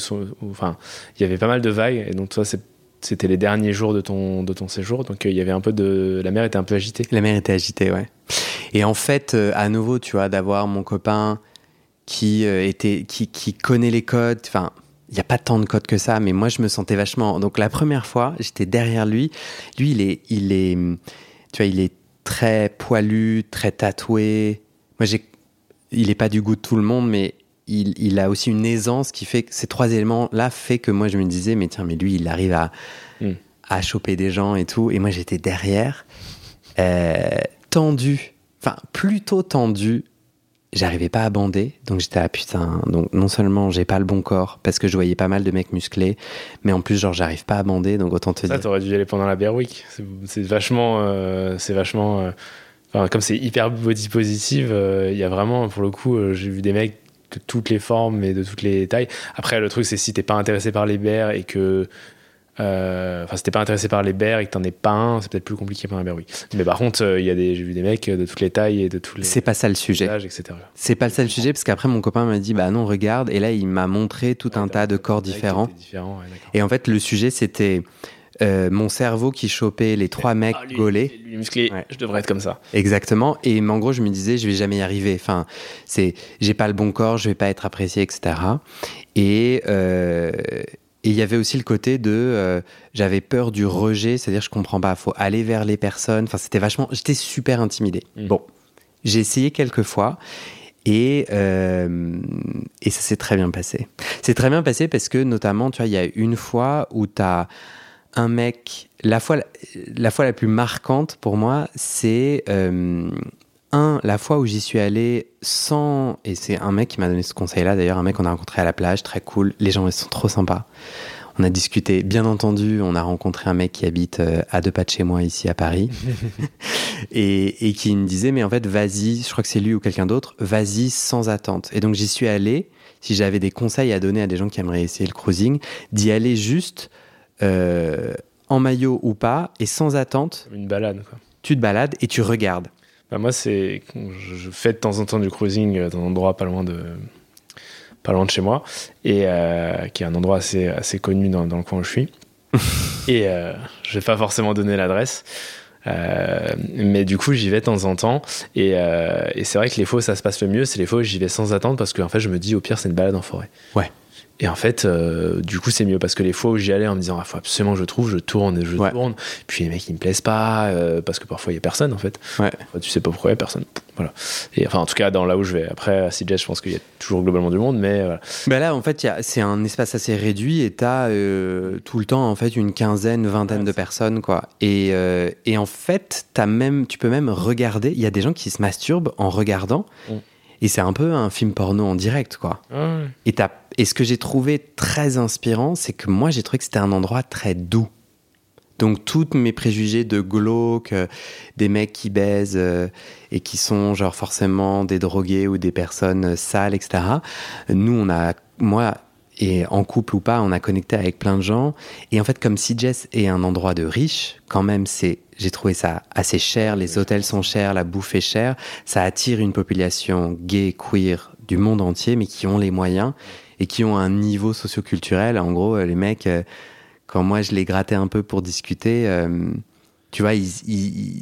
enfin, il y avait pas mal de vagues. Et donc, toi, c'est- c'était les derniers jours de ton, de ton séjour. Donc, euh, il y avait un peu de. La mer était un peu agitée. La mer était agitée, ouais. Et en fait, euh, à nouveau, tu vois, d'avoir mon copain qui euh, était, qui, qui connaît les codes. Enfin, il n'y a pas tant de codes que ça, mais moi, je me sentais vachement. Donc, la première fois, j'étais derrière lui. Lui, il est, il est, tu vois, il est très poilu, très tatoué. Moi, j'ai, il est pas du goût de tout le monde, mais il, il a aussi une aisance qui fait que ces trois éléments-là fait que moi, je me disais, mais tiens, mais lui, il arrive à, Hmm. à choper des gens et tout. Et moi, j'étais derrière, euh, tendu, enfin, plutôt tendu. J'arrivais pas à bander, donc j'étais à putain. Donc non seulement j'ai pas le bon corps parce que je voyais pas mal de mecs musclés, mais en plus genre j'arrive pas à bander, donc autant te Ça, dire. t'aurais dû y aller pendant la Bear Week. C'est- vachement. euh, c'est vachement. euh, enfin, comme c'est hyper body positive, euh, il y a vraiment, pour le coup, euh, j'ai vu des mecs de toutes les formes et de toutes les tailles. Après, le truc, c'est si t'es pas intéressé par les bears et que. Euh, Enfin, si t'es pas intéressé par les bears et que t'en es pas un, c'est peut-être plus compliqué pendant la Bear Week. Mais par contre, euh, il y a des, j'ai vu des mecs de toutes les tailles et de tous les C'est pas ça le sujet. âges, etc. C'est pas ça le sujet parce qu'après mon copain m'a dit bah non regarde et là il m'a montré tout un tas de corps différents. ouais. Et en fait le sujet c'était euh, mon cerveau qui chopait les trois mecs Ah, lui, gaulés. lui musclé, Ouais. je devrais être comme ça. Exactement. Et en gros, je me disais, je vais jamais y arriver. Enfin, c'est, j'ai pas le bon corps, je vais pas être apprécié, etc. Et euh, et il y avait aussi le côté de, euh, j'avais peur du rejet, c'est-à-dire je comprends pas, faut aller vers les personnes. Enfin, c'était vachement, j'étais super intimidé. Mm. Bon, j'ai essayé quelques fois. Et, euh, et ça s'est très bien passé. C'est très bien passé parce que, notamment, tu vois, il y a une fois où tu as un mec, la fois la, fois la plus marquante pour moi, c'est euh, un, la fois où j'y suis allé sans. Et c'est un mec qui m'a donné ce conseil-là, d'ailleurs, un mec qu'on a rencontré à la plage, très cool. Les gens, ils sont trop sympas. On a discuté, bien entendu, on a rencontré un mec qui habite euh, à deux pas de chez moi ici à Paris et, et, qui me disait mais en fait vas-y, je crois que c'est lui ou quelqu'un d'autre, vas-y sans attente. Et donc j'y suis allé. Si j'avais des conseils à donner à des gens qui aimeraient essayer le cruising, d'y aller juste euh, en maillot ou pas et sans attente. Une balade quoi. Tu te balades et tu regardes. Bah moi c'est, je fais de temps en temps du cruising dans un endroit pas loin de pas loin de chez moi, et euh, qui est un endroit assez, assez connu dans, dans le coin où je suis. et euh, je vais pas forcément donner l'adresse. Euh, mais du coup, j'y vais de temps en temps. Et, et c'est vrai que les fois où ça se passe le mieux, c'est les fois où j'y vais sans attendre parce qu'en fait, je me dis au pire, c'est une balade en forêt. Ouais. Et en fait, euh, du coup, c'est mieux parce que les fois où j'y allais en me disant, ah, faut absolument que je trouve, je tourne et je Ouais. tourne. Puis les mecs, ils me plaisent pas euh, parce que parfois, il y a personne en fait. Ouais. Enfin, tu sais pas pourquoi il y a personne. Voilà. Et enfin, en tout cas, dans là où je vais. Après, à CJ, je pense qu'il y a toujours globalement du monde, mais voilà. Bah là, en fait, c'est un espace assez réduit et t'as euh, tout le temps en fait une quinzaine, vingtaine Ouais, de personnes quoi. Et, euh, et en fait, as même, tu peux même regarder. Il y a des gens qui se masturbent en regardant. Mm. Et c'est un peu un film porno en direct quoi. Et, et ce que j'ai trouvé très inspirant, c'est que moi j'ai trouvé que c'était un endroit très doux. Donc toutes mes préjugés de glauque, euh, des mecs qui baisent euh, et qui sont genre forcément des drogués ou des personnes euh, sales, etc. Nous on a, moi et en couple ou pas, on a connecté avec plein de gens. Et en fait comme si Jess est un endroit de riche, quand même c'est, j'ai trouvé ça assez cher. Les hôtels sont chers, la bouffe est chère. Ça attire une population gay, queer du monde entier, mais qui ont les moyens et qui ont un niveau socioculturel. En gros, les mecs, euh, quand moi je les grattais un peu pour discuter, euh, tu vois,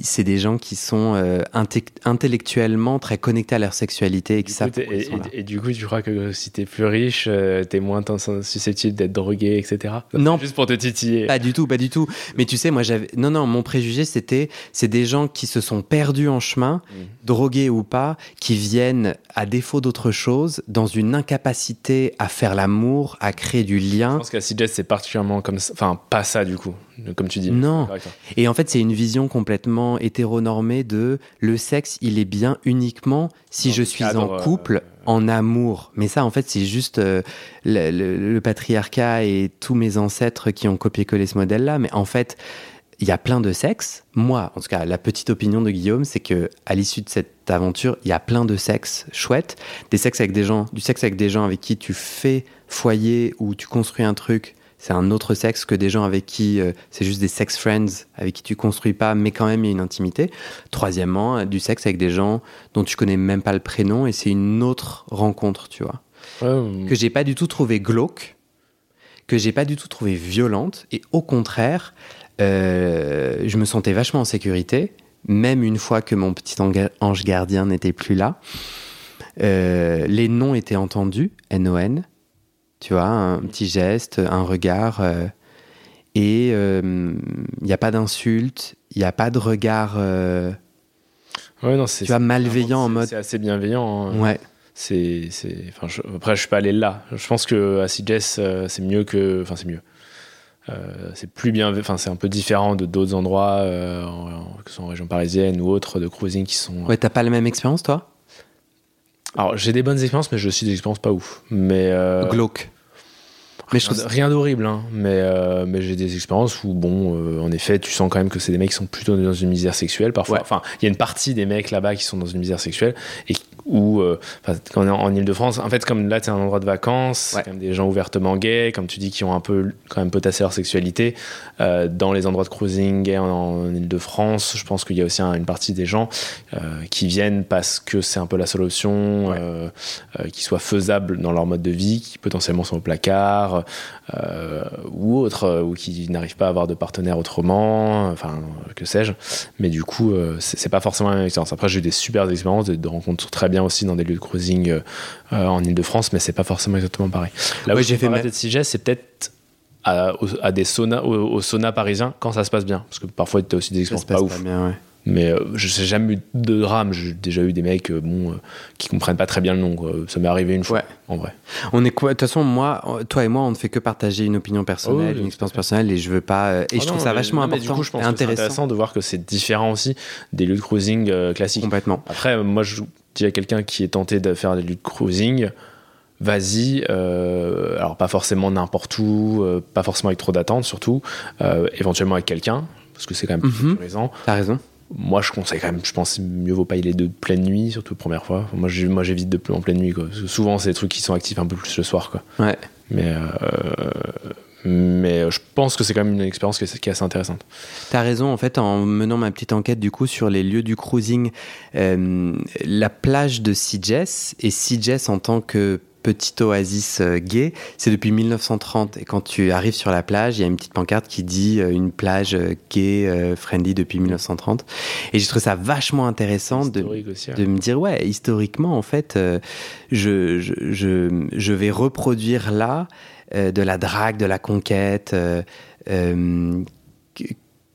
c'est des gens qui sont euh, inte- intellectuellement très connectés à leur sexualité et qui savent et, et- et du coup, tu crois que si t'es plus riche, euh, t'es moins susceptible d'être drogué, etc. Non. Juste pour te titiller. Pas du tout, pas du tout. Mais tu sais, moi j'avais. Non, non, mon préjugé c'était c'est des gens qui se sont perdus en chemin, Mhm. drogués ou pas, qui viennent, à défaut d'autre chose, dans une incapacité à faire l'amour, à créer du Je lien. pense qu'à CJ, c'est particulièrement comme ça. Enfin, pas ça, du coup, comme tu dis. Non. Toi. Et en fait, c'est une vision complètement hétéronormée de le sexe, il est bien uniquement si Dans je suis cadre, en couple, euh, en amour. Mais ça, en fait, c'est juste euh, le, le- le patriarcat et tous mes ancêtres qui ont copié-collé ce modèle-là. Mais en fait, il y a plein de sexes. Moi, en tout cas, la petite opinion de Guillaume, c'est que à l'issue de cette aventure, il y a plein de sexes chouettes, des sexes avec des gens, du sexe avec des gens avec qui tu fais foyer ou tu construis un truc. C'est un autre sexe que des gens avec qui euh, c'est juste des sex friends avec qui tu construis pas, mais quand même il y a une intimité. Troisièmement, euh, du sexe avec des gens dont tu connais même pas le prénom et c'est une autre rencontre, tu vois Ouais, que j'ai pas du tout trouvé glauque, que j'ai pas du tout trouvé violente, et au contraire, euh, je me sentais vachement en sécurité, même une fois que mon petit ange gardien n'était plus là. Euh, les noms étaient entendus, N-O-N, tu vois, un petit geste, un regard, euh, et il n'y a pas d'insulte, il n'y a pas de regard, euh, ouais, non, c'est. tu vois, malveillant en mode... C'est assez bienveillant. hein. Ouais, C'est, c'est, enfin, je- après, je suis pas allé là. Je pense que à CJS, euh, c'est mieux que, enfin, c'est mieux. Euh, c'est plus bien, enfin, c'est un peu différent de d'autres endroits, euh, en- en- que ce soit en région parisienne ou autres, de cruising qui sont. ouais t'as pas la même expérience, toi? Alors, j'ai des bonnes expériences, mais j'ai aussi des expériences pas ouf. Mais euh, Glauque. Mais je rien, trouve rien d'horrible, hein. Mais, euh, mais j'ai des expériences où, bon, euh, en effet, tu sens quand même que c'est des mecs qui sont plutôt dans une misère sexuelle parfois. Ouais. Enfin, il y a une partie des mecs là-bas qui sont dans une misère sexuelle et où, euh, enfin, quand on est en, en Ile-de-France, en fait, comme là, c'est un endroit de vacances, Ouais. même des gens ouvertement gays, comme tu dis, qui ont un peu, quand même, potassé leur sexualité. Euh, dans les endroits de cruising gay en, en Ile-de-France, je pense qu'il y a aussi un- une partie des gens euh, qui viennent parce que c'est un peu la seule option, Ouais. euh, euh, qui soit faisable dans leur mode de vie, qui potentiellement sont au placard, euh, ou autres, euh, ou qui n'arrivent pas à avoir de partenaire autrement, enfin, que sais-je. Mais du coup, euh, c'est pas forcément la même expérience. Après, j'ai eu des super expériences, de, de rencontres très bien aussi dans des lieux de cruising euh, en Ile-de-France, mais c'est pas forcément exactement pareil. Là où j'ai fait ma- CJ, c'est peut-être à, des saunas, au, au sauna parisien quand ça se passe bien. Parce que parfois, tu as aussi des ça se expériences passe pas ouf. pas bien, ouais. Mais euh, je sais jamais eu de drame. J'ai déjà eu des mecs euh, bon, euh, qui comprennent pas très bien le nom. quoi. Ça m'est arrivé une fois, Ouais. en vrai. On est quoi? De toute façon, moi, toi et moi, on ne fait que partager une opinion personnelle, Oh oui, une expérience personnelle, et je veux pas. et Ah je trouve non, ça mais- vachement non, important, Du coup, je pense que intéressant. intéressant de voir que c'est différent aussi des lieux de cruising euh, classiques. Complètement. Après, moi, je dis à quelqu'un qui est tenté de faire des lieux de cruising, vas-y, euh, alors pas forcément n'importe où, euh, pas forcément avec trop d'attentes surtout, euh, éventuellement avec quelqu'un, parce que c'est quand même plus Mhm. sécurisant. T'as raison. Moi, je conseille quand même, je pense, mieux vaut pas y aller de pleine nuit, surtout première fois. Moi, moi j'évite de en pleine nuit, quoi. Souvent, c'est des trucs qui sont actifs un peu plus le soir, quoi. Ouais. Mais, euh, mais je pense que c'est quand même une expérience qui est, qui est assez intéressante. T'as raison, en fait, en menant ma petite enquête du coup sur les lieux du cruising, euh, la plage de Sitges, et Sitges en tant que petite oasis euh, gay, c'est depuis 1930. Et quand tu arrives sur la plage, il y a une petite pancarte qui dit euh, une plage euh, gay friendly depuis 1930. Et j'ai trouvé ça vachement intéressant de, aussi, me dire, ouais, historiquement, en fait, je, je, je, je vais reproduire là de la drague, de la conquête, euh,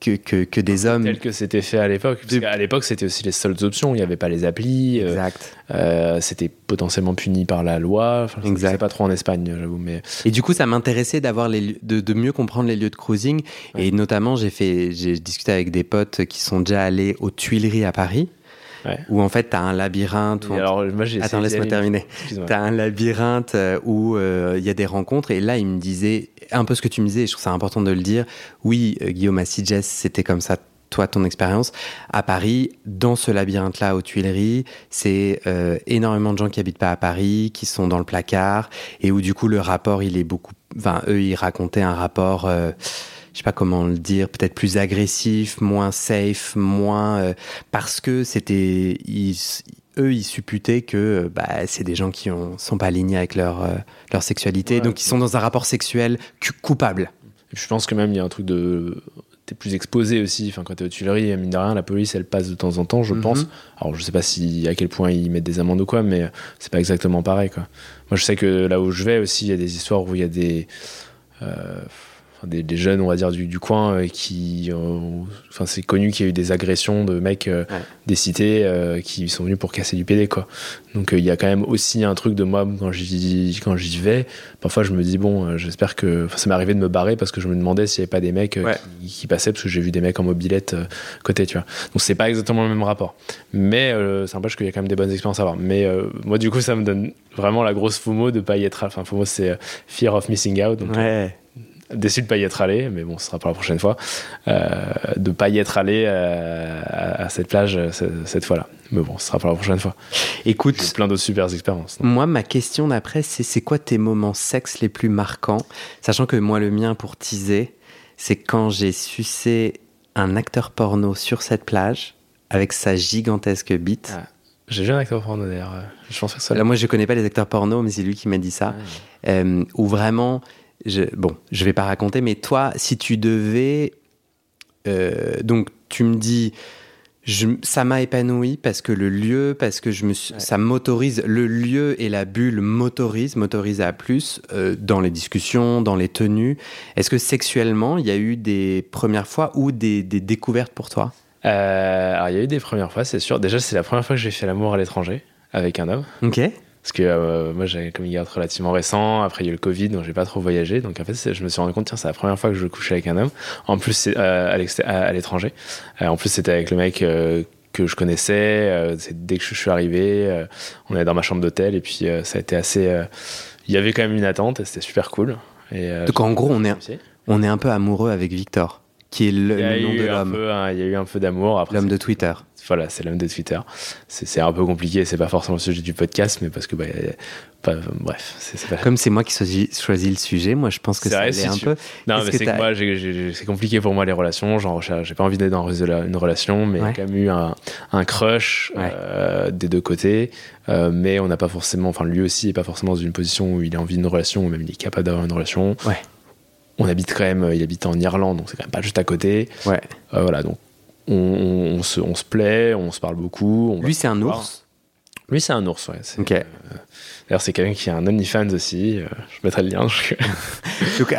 que, que, que, que des hommes. Tel que c'était fait à l'époque. Parce qu'à l'époque, c'était aussi les seules options. Il n'y avait pas les applis. euh, Exact. euh, c'était potentiellement puni par la loi. Enfin, je Exact. sais pas trop en Espagne, j'avoue. Mais Et du coup, ça m'intéressait d'avoir les de, de mieux comprendre les lieux de cruising. Et notamment, j'ai fait, j'ai discuté avec des potes qui sont déjà allés aux Tuileries à Paris, Ouais. où en fait, t'as un labyrinthe. où alors, moi, Attends, laisse-moi terminer. Excuse-moi. T'as un labyrinthe euh, où euh, il y a des rencontres et là il me disait un peu ce que tu me disais et je trouve ça important de le dire. Oui, euh, Guillaume à Sitges, c'était comme ça toi ton expérience à Paris dans ce labyrinthe là aux Tuileries, c'est euh, énormément de gens qui habitent pas à Paris, qui sont dans le placard et où du coup le rapport il est beaucoup enfin eux ils racontaient un rapport euh, je sais pas comment le dire, peut-être plus agressif, moins safe, moins euh, parce que c'était ils, eux ils supputaient que euh, bah, c'est des gens qui ont, sont pas alignés avec leur euh, leur sexualité, Ouais. donc ils sont dans un rapport sexuel coupable. Je pense que même il y a un truc de. T'es plus exposé aussi. Enfin, quand t'es aux Tuileries, mine de rien, la police, elle passe de temps en temps, je Mhm. pense. Alors, je sais pas si à quel point ils mettent des amendes ou quoi, mais c'est pas exactement pareil, quoi. Moi, je sais que là où je vais aussi, il y a des histoires où il y a des. euh, des, des jeunes, on va dire, du, du coin euh, qui. ont- Enfin, c'est connu qu'il y a eu des agressions de mecs euh, Ouais. des cités euh, qui sont venus pour casser du PD, quoi. Donc, euh, il y a quand même aussi un truc de moi, quand j'y quand j'y vais, parfois je me dis, bon, euh, j'espère que. Enfin, ça m'est arrivé de me barrer parce que je me demandais s'il n'y avait pas des mecs euh, Ouais. qui, qui passaient, parce que j'ai vu des mecs en mobilette euh, côté, tu vois. Donc, c'est pas exactement le même rapport. Mais euh, ça n'empêche qu'il y a quand même des bonnes expériences à avoir. Mais euh, moi, du coup, ça me donne vraiment la grosse FOMO de pas y être. Enfin, FOMO, c'est euh, Fear of Missing Out. Donc, Ouais. Déçu de pas y être allé, mais bon, ce sera pour la prochaine fois, euh, de pas y être allé euh, à, à cette plage euh, ce- cette fois-là. Mais bon, ce sera pour la prochaine fois. Écoute, plein d'autres super expériences. Moi, ma question d'après, c'est c'est quoi tes moments sexe les plus marquants? Sachant que moi, le mien, pour teaser, c'est quand j'ai sucé un acteur porno sur cette plage avec sa gigantesque bite. Ah, J'ai vu un acteur porno d'ailleurs. Je pense que ça. Là, moi, je connais pas les acteurs porno, mais c'est lui qui m'a dit ça. Euh, où vraiment, je, bon, je vais pas raconter, mais toi, si tu devais, euh, donc tu me dis, je, ça m'a épanoui parce que le lieu, parce que je me, suis- Ouais. ça m'autorise, le lieu et la bulle m'autorisent, m'autorisent à plus euh, dans les discussions, dans les tenues. Est-ce que sexuellement, il y a eu des premières fois ou des, des découvertes pour toi? Euh, alors, il y a eu des premières fois, c'est sûr. Déjà, c'est la première fois que j'ai fait l'amour à l'étranger avec un homme. Ok. Parce que euh, moi, j'avais comme garde relativement récent. Après, il y a eu le Covid, donc j'ai pas trop voyagé. Donc en fait, je me suis rendu compte, tiens, c'est la première fois que je couchais avec un homme. En plus, c'est euh, à l'étranger. Euh, en plus, c'était avec le mec euh, que je connaissais. Euh, dès que je suis arrivé, on est dans ma chambre d'hôtel et puis euh, ça a été assez. euh, Il y avait quand même une attente et c'était super cool. Et, euh, Donc en gros, on est, on est un peu amoureux avec Victor, qui est le, le nom de l'homme, il y a eu un peu d'amour. Après, l'homme de Twitter. voilà, c'est l'homme de Twitter. C'est un peu compliqué, c'est pas forcément le sujet du podcast, mais parce que, bah, pas- bref, c'est pas. Comme c'est moi qui choisis, choisis le sujet, moi je pense que C'est ça si un tu- peu. Non, mais c'est que moi, compliqué pour moi les relations. Genre, j'ai j'ai pas envie d'être dans une relation, mais il y Ouais. a quand même eu un, un crush Ouais. euh, des deux côtés. Euh, mais on n'a pas forcément, enfin, lui aussi est pas forcément dans une position où il a envie d'une relation, ou même il est capable d'avoir une relation. Ouais. On habite quand même, il habite en Irlande, donc c'est quand même pas juste à côté. Ouais. Euh, voilà, donc on, on- on se, on se plaît, on se parle beaucoup. Lui c'est un ours? Lui, c'est un ours, ouais. Ok. D'ailleurs, c'est quelqu'un qui a un OnlyFans aussi. euh, je mettrai le lien. je- Donc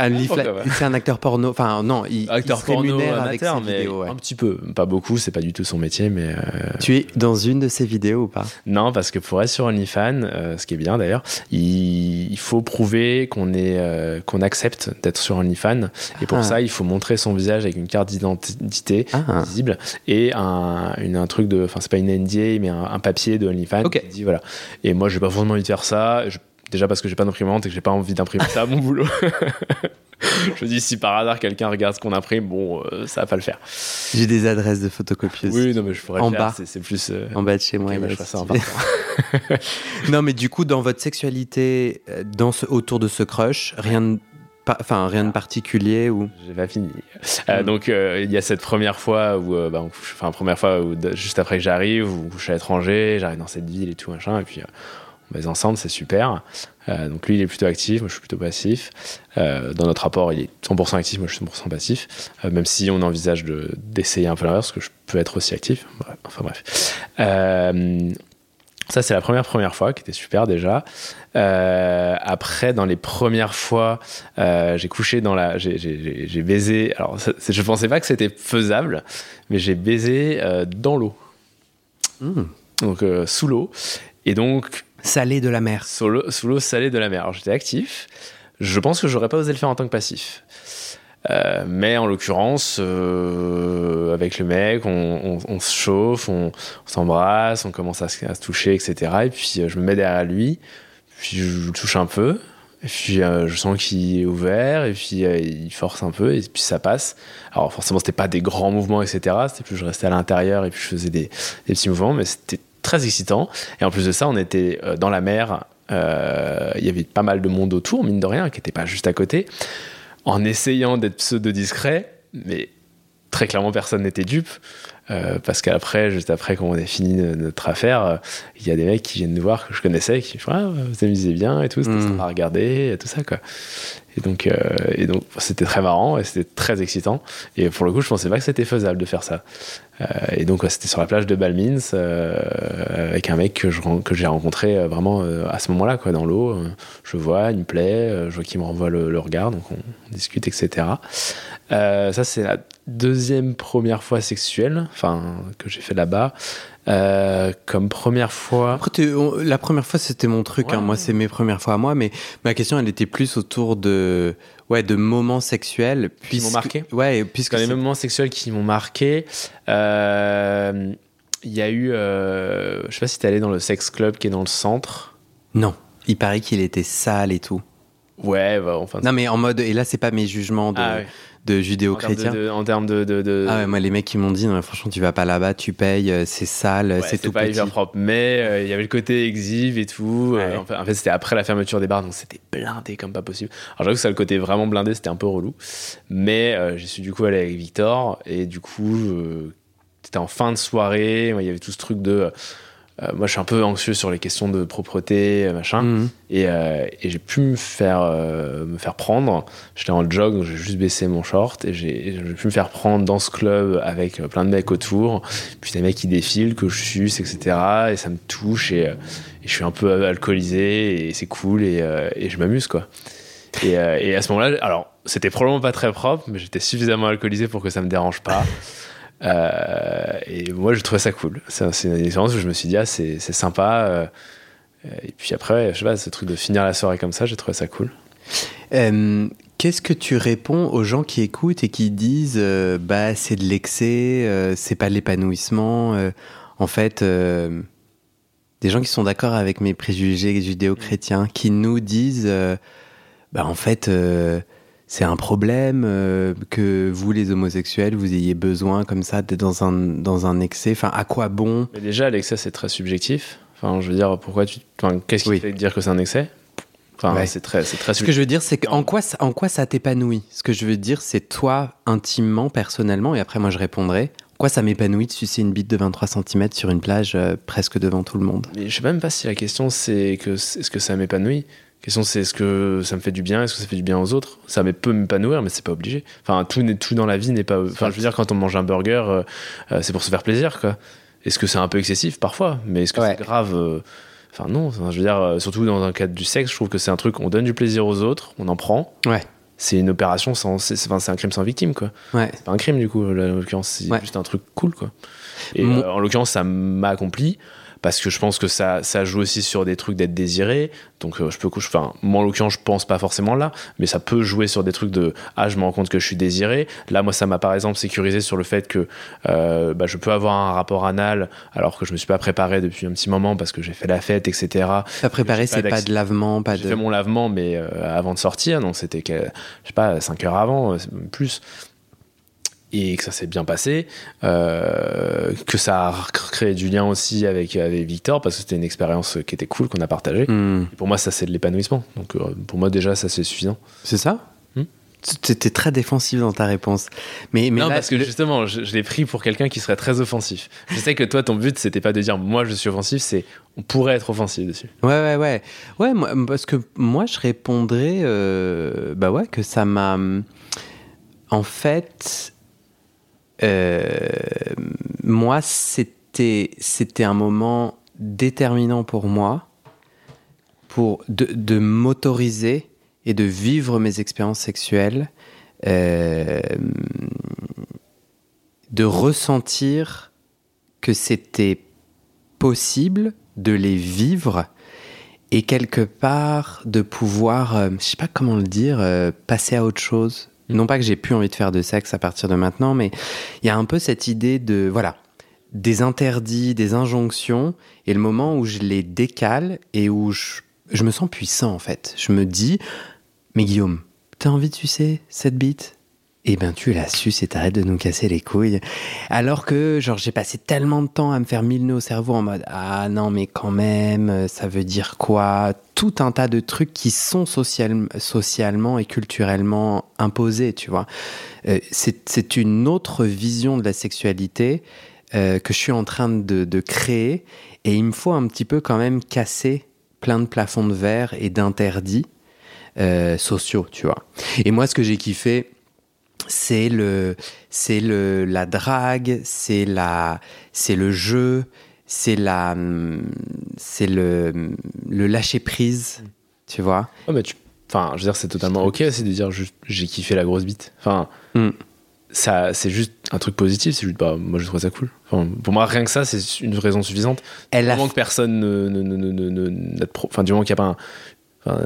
c'est un acteur porno. Enfin non, il, Acteur il se porno amateur, avec ses mais vidéos. ouais. un petit peu. Pas beaucoup, c'est pas du tout son métier, mais euh, Tu es dans une de ses vidéos ou pas? Non, parce que pour être sur OnlyFans, euh, ce qui est bien d'ailleurs, il, il faut prouver qu'on est, euh, qu'on accepte d'être sur OnlyFans, et pour Ah. ça, il faut montrer son visage avec une carte d'identité Ah. visible et un, une- un truc de, enfin c'est pas une NDA, mais un, un papier de OnlyFans Ok. qui dit voilà. Et moi, j'ai pas forcément envie de faire ça. Je- Déjà parce que j'ai pas d'imprimante et que j'ai pas envie d'imprimer ça à mon boulot. je me dis, si par hasard quelqu'un regarde ce qu'on imprime, bon, euh, ça va pas le faire. J'ai des adresses de photocopieuses. Oui, non, mais je pourrais En le faire, bas. c'est- plus. euh, En bas de chez moi. ok, il y bah, je ça en non, mais du coup, dans votre sexualité, euh, dans ce, autour de ce crush, rien de, enfin, rien de particulier ou? J'ai pas fini. Euh, Mm. Donc euh, il y a cette première fois où, euh, bah, on couche- enfin première fois où, juste après que j'arrive, où on couche à l'étranger, j'arrive dans cette ville et tout machin, et puis baise ensemble, c'est super. Euh, donc lui il est plutôt actif, moi je suis plutôt passif. Euh, dans notre rapport il est 100% actif, moi je suis 100% passif. Euh, même si on envisage de- d'essayer un peu l'inverse, parce que je peux être aussi actif. Bref, enfin bref. Ça, c'est la première première fois qui était super déjà. Après, dans les premières fois, j'ai couché dans la. J'ai, baisé. Alors, ça- je pensais pas que c'était faisable, mais j'ai baisé dans l'eau. Hmm. Donc, sous l'eau. Et donc, Salé de la mer. sous l'eau, salée de la mer. Alors, j'étais actif. Je pense que j'aurais pas osé le faire en tant que passif. Euh, mais en l'occurrence, euh, avec le mec, on, se chauffe, on, s'embrasse, on commence à se, toucher, etc. Et puis euh, je me mets derrière lui, puis je le touche un peu, et puis je sens qu'il est ouvert, et puis il force un peu, et puis ça passe. Alors forcément, c'était pas des grands mouvements, etc. C'était plus je restais à l'intérieur et puis je faisais des, des petits mouvements, mais c'était très excitant. Et en plus de ça, on était euh, dans la mer. euh, Il y avait pas mal de monde autour, mine de rien, qui n'était pas juste à côté en essayant d'être pseudo-discret, mais très clairement personne n'était dupe. euh, parce qu'après, juste après, quand on a fini no- notre affaire, euh, il y a des mecs qui viennent nous voir que je connaissais, qui font Ah, vous amusez bien et tout, c'était Mm. sympa à regarder, et tout ça, quoi. Et donc, euh, et donc c'était très marrant et c'était très excitant. Et pour le coup, je pensais pas que c'était faisable de faire ça. Euh, et donc, ouais, c'était sur la plage de Balmins euh, avec un mec que j'ai rencontré euh, vraiment euh, à ce moment-là, quoi, dans l'eau. Euh, Je vois, il me plaît, euh, je vois qu'il me renvoie le, regard, donc on, on discute, etc. Euh, ça, c'est la deuxième première fois sexuelle, enfin, que j'ai fait là-bas. Euh, comme première fois. Après, on- la première fois, c'était mon truc. Ouais. hein. Moi, c'est mes premières fois à moi. Mais ma question, elle était plus autour de, ouais, de moments sexuels. Qui m'ont puisque- marqué Ouais, puisque. Dans les moments sexuels qui m'ont marqué, euh, il y a eu. euh, je sais pas si t'es allé dans le sex club qui est dans le centre. Non. Il paraît qu'il était sale et tout. Ouais, bah, enfin. Non, mais en mode. Et là, c'est pas mes jugements de, Ah ouais. De judéo-chrétiens. en termes de. de- de- Ah ouais, moi, les mecs qui m'ont dit, non, mais franchement, tu vas pas là-bas, tu payes, euh, c'est sale, Ouais, c'est tout pas petit. hyper propre, mais euh, il y avait le côté exhibe et tout. Ouais. Euh, en fait, en fait, c'était après la fermeture des bars, donc c'était blindé comme pas possible. Alors j'avoue que ça, le côté vraiment blindé, c'était un peu relou. Mais euh, j'y suis du coup allé avec Victor, et du coup, c'était en fin de soirée. Il y avait tout ce truc de. Euh, moi, je suis un peu anxieux sur les questions de propreté, machin. Mhm. Et, euh, et j'ai pu me faire, euh, me faire prendre. J'étais en jog, donc j'ai juste baissé mon short et j'ai pu me faire prendre dans ce club avec euh, plein de mecs autour. Puis des mecs qui défilent, que je suce, etc. Et ça me touche et, euh, et je suis un peu alcoolisé et c'est cool et, euh, et je m'amuse quoi. Et, euh, et à ce moment-là, alors c'était probablement pas très propre, mais j'étais suffisamment alcoolisé pour que ça me dérange pas. Euh, et moi, je trouvais ça cool. C'est une expérience où je me suis dit, ah, c'est sympa. euh, et puis après, je sais pas, ce truc de finir la soirée comme ça, j'ai trouvé ça cool. Qu'est-ce que tu réponds aux gens qui écoutent et qui disent euh, bah c'est de l'excès, euh, c'est pas de l'épanouissement euh, En fait, des gens qui sont d'accord avec mes préjugés judéo-chrétiens, qui nous disent bah en fait c'est un problème euh, que vous les homosexuels vous ayez besoin comme ça d'être dans un dans un excès. Enfin à quoi bon Mais déjà, l'excès, c'est très subjectif. Enfin, je veux dire, pourquoi tu. Enfin, qu'est-ce qui Oui. te fait dire que c'est un excès? Enfin, Ouais. c'est très, c'est très Ce que je veux dire, c'est qu'en quoi, ça- en quoi ça t'épanouit? Ce que je veux dire, c'est toi, intimement, personnellement, et après moi je répondrai, en quoi ça m'épanouit de sucer une bite de 23 cm sur une plage euh, presque devant tout le monde? Mais je sais même pas si la question c'est que est-ce que ça m'épanouit? La question c'est est-ce que ça me fait du bien, est-ce que ça fait du bien aux autres? Ça me- peut m'épanouir, mais c'est pas obligé. Enfin, tout, n'est- tout dans la vie n'est pas. Enfin, je veux dire, quand on mange un burger, euh, euh, c'est pour se faire plaisir, quoi. Est-ce que c'est un peu excessif? Parfois Mais est-ce que Ouais. c'est grave euh, Enfin, non. Je veux dire, surtout dans un cadre du sexe, je trouve que c'est un truc, on donne du plaisir aux autres, on en prend. Ouais. C'est une opération sans. C'est enfin, c'est un crime sans victime, quoi. Ouais. C'est pas un crime, du coup, en l'occurrence, c'est Ouais. juste un truc cool, quoi. Et Mon- en l'occurrence, ça m'a accompli. Parce que je pense que ça, ça joue aussi sur des trucs d'être désiré. Donc euh, je peux, enfin, moi en l'occurrence, je pense pas forcément là, mais ça peut jouer sur des trucs de ah, je me rends compte que je suis désiré. Là, moi, ça m'a par exemple sécurisé sur le fait que euh, bah, je peux avoir un rapport anal alors que je me suis pas préparé depuis un petit moment parce que j'ai fait la fête, etc. Pas préparé, c'est pas de lavement, pas de. J'ai fait mon lavement, mais euh, avant de sortir, donc c'était, je sais pas, 5 heures avant, plus et que ça s'est bien passé, euh, que ça a créé du lien aussi avec, avec Victor parce que c'était une expérience qui était cool qu'on a partagée. Hmm. Pour moi, ça c'est de l'épanouissement. Donc euh, pour moi déjà, ça c'est suffisant. C'est ça hmm Tu étais très défensif dans ta réponse. Mais, mais non, parce que justement, je, l'ai pris pour quelqu'un qui serait très offensif. Je sais que toi, ton but, c'était pas de dire moi je suis offensif, c'est on pourrait être offensif dessus. Ouais, ouais, ouais. Ouais, moi, parce que moi, je répondrais euh, bah ouais, que ça m'a. En fait, moi, c'était, c'était un moment déterminant pour moi pour de, de m'autoriser et de vivre mes expériences sexuelles, euh, de ressentir que c'était possible de les vivre et quelque part de pouvoir, euh, je sais pas comment le dire, passer à autre chose, non pas que j'ai plus envie de faire de sexe à partir de maintenant, mais il y a un peu cette idée de, voilà, des interdits, des injonctions, et le moment où je les décale et où je, je me sens puissant en fait. Je me dis, mais Guillaume, t'as envie de sucer cette bite? Eh ben tu l'as su, c'est t'arrêtes de nous casser les couilles. Alors que genre j'ai passé tellement de temps à me faire mille nœuds au cerveau en mode ah non mais quand même ça veut dire quoi? Tout un tas de trucs qui sont socialement et culturellement imposés, tu vois. Euh, c'est une autre vision de la sexualité euh, que je suis en train de, créer et il me faut un petit peu quand même casser plein de plafonds de verre et d'interdits euh, sociaux, tu vois. Et moi ce que j'ai kiffé c'est le c'est le la drague, c'est la c'est le jeu, c'est la c'est le le lâcher prise, tu vois. mais tu enfin, je veux dire c'est totalement OK c'est de dire juste j'ai kiffé la grosse bite. Enfin hmm. ça c'est juste un truc positif, c'est juste bah moi je trouve ça cool. Enfin, pour moi rien que ça c'est une raison suffisante. Elle du moment que personne ne, ne, ne, ne enfin du moment qu'il n'y a pas un Enfin,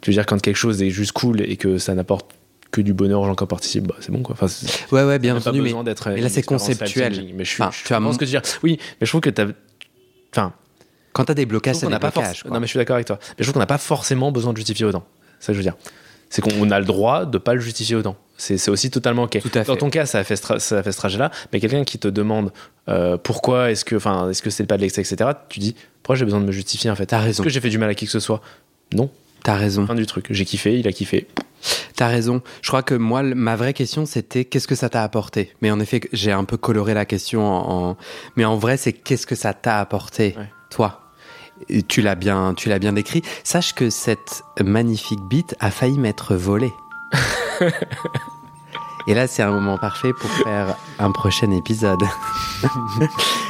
tu veux dire quand quelque chose est juste cool et que ça n'apporte que du bonheur aux gens qui en participent, bah, c'est bon quoi. Enfin, ouais, ouais, bien entendu. Mais, mais, là, c'est conceptuel. Mais je, enfin, je, tu as ce que tu veux dire. Oui, mais je trouve que tu as. Enfin. Quand tu as des blocages, c'est des blocages. Non, mais je suis d'accord avec toi. Mais je trouve qu'on n'a pas forcément besoin de justifier autant. C'est ça que je veux dire. C'est qu'on a le droit de pas le justifier autant. C'est aussi totalement ok. Tout à Dans ton cas, ça a fait, ça a fait ce trajet-là, mais quelqu'un qui te demande euh, pourquoi est-ce que, enfin, est-ce que c'est pas de l'excès, etc. Tu dis pourquoi j'ai besoin de me justifier en fait? T'as raison. Est-ce que j'ai fait du mal à qui que ce soit? Non. T'as raison. Fin du truc. J'ai kiffé, il a kiffé. T'as raison. Je crois que moi, ma vraie question, c'était qu'est-ce que ça t'a apporté? Mais en effet, j'ai un peu coloré la question en. Mais en vrai, c'est qu'est-ce que ça t'a apporté, toi? Tu l'as bien, tu l'as bien décrit. Sache que cette magnifique bite a failli m'être volée. Et là, c'est un moment parfait pour faire un prochain épisode.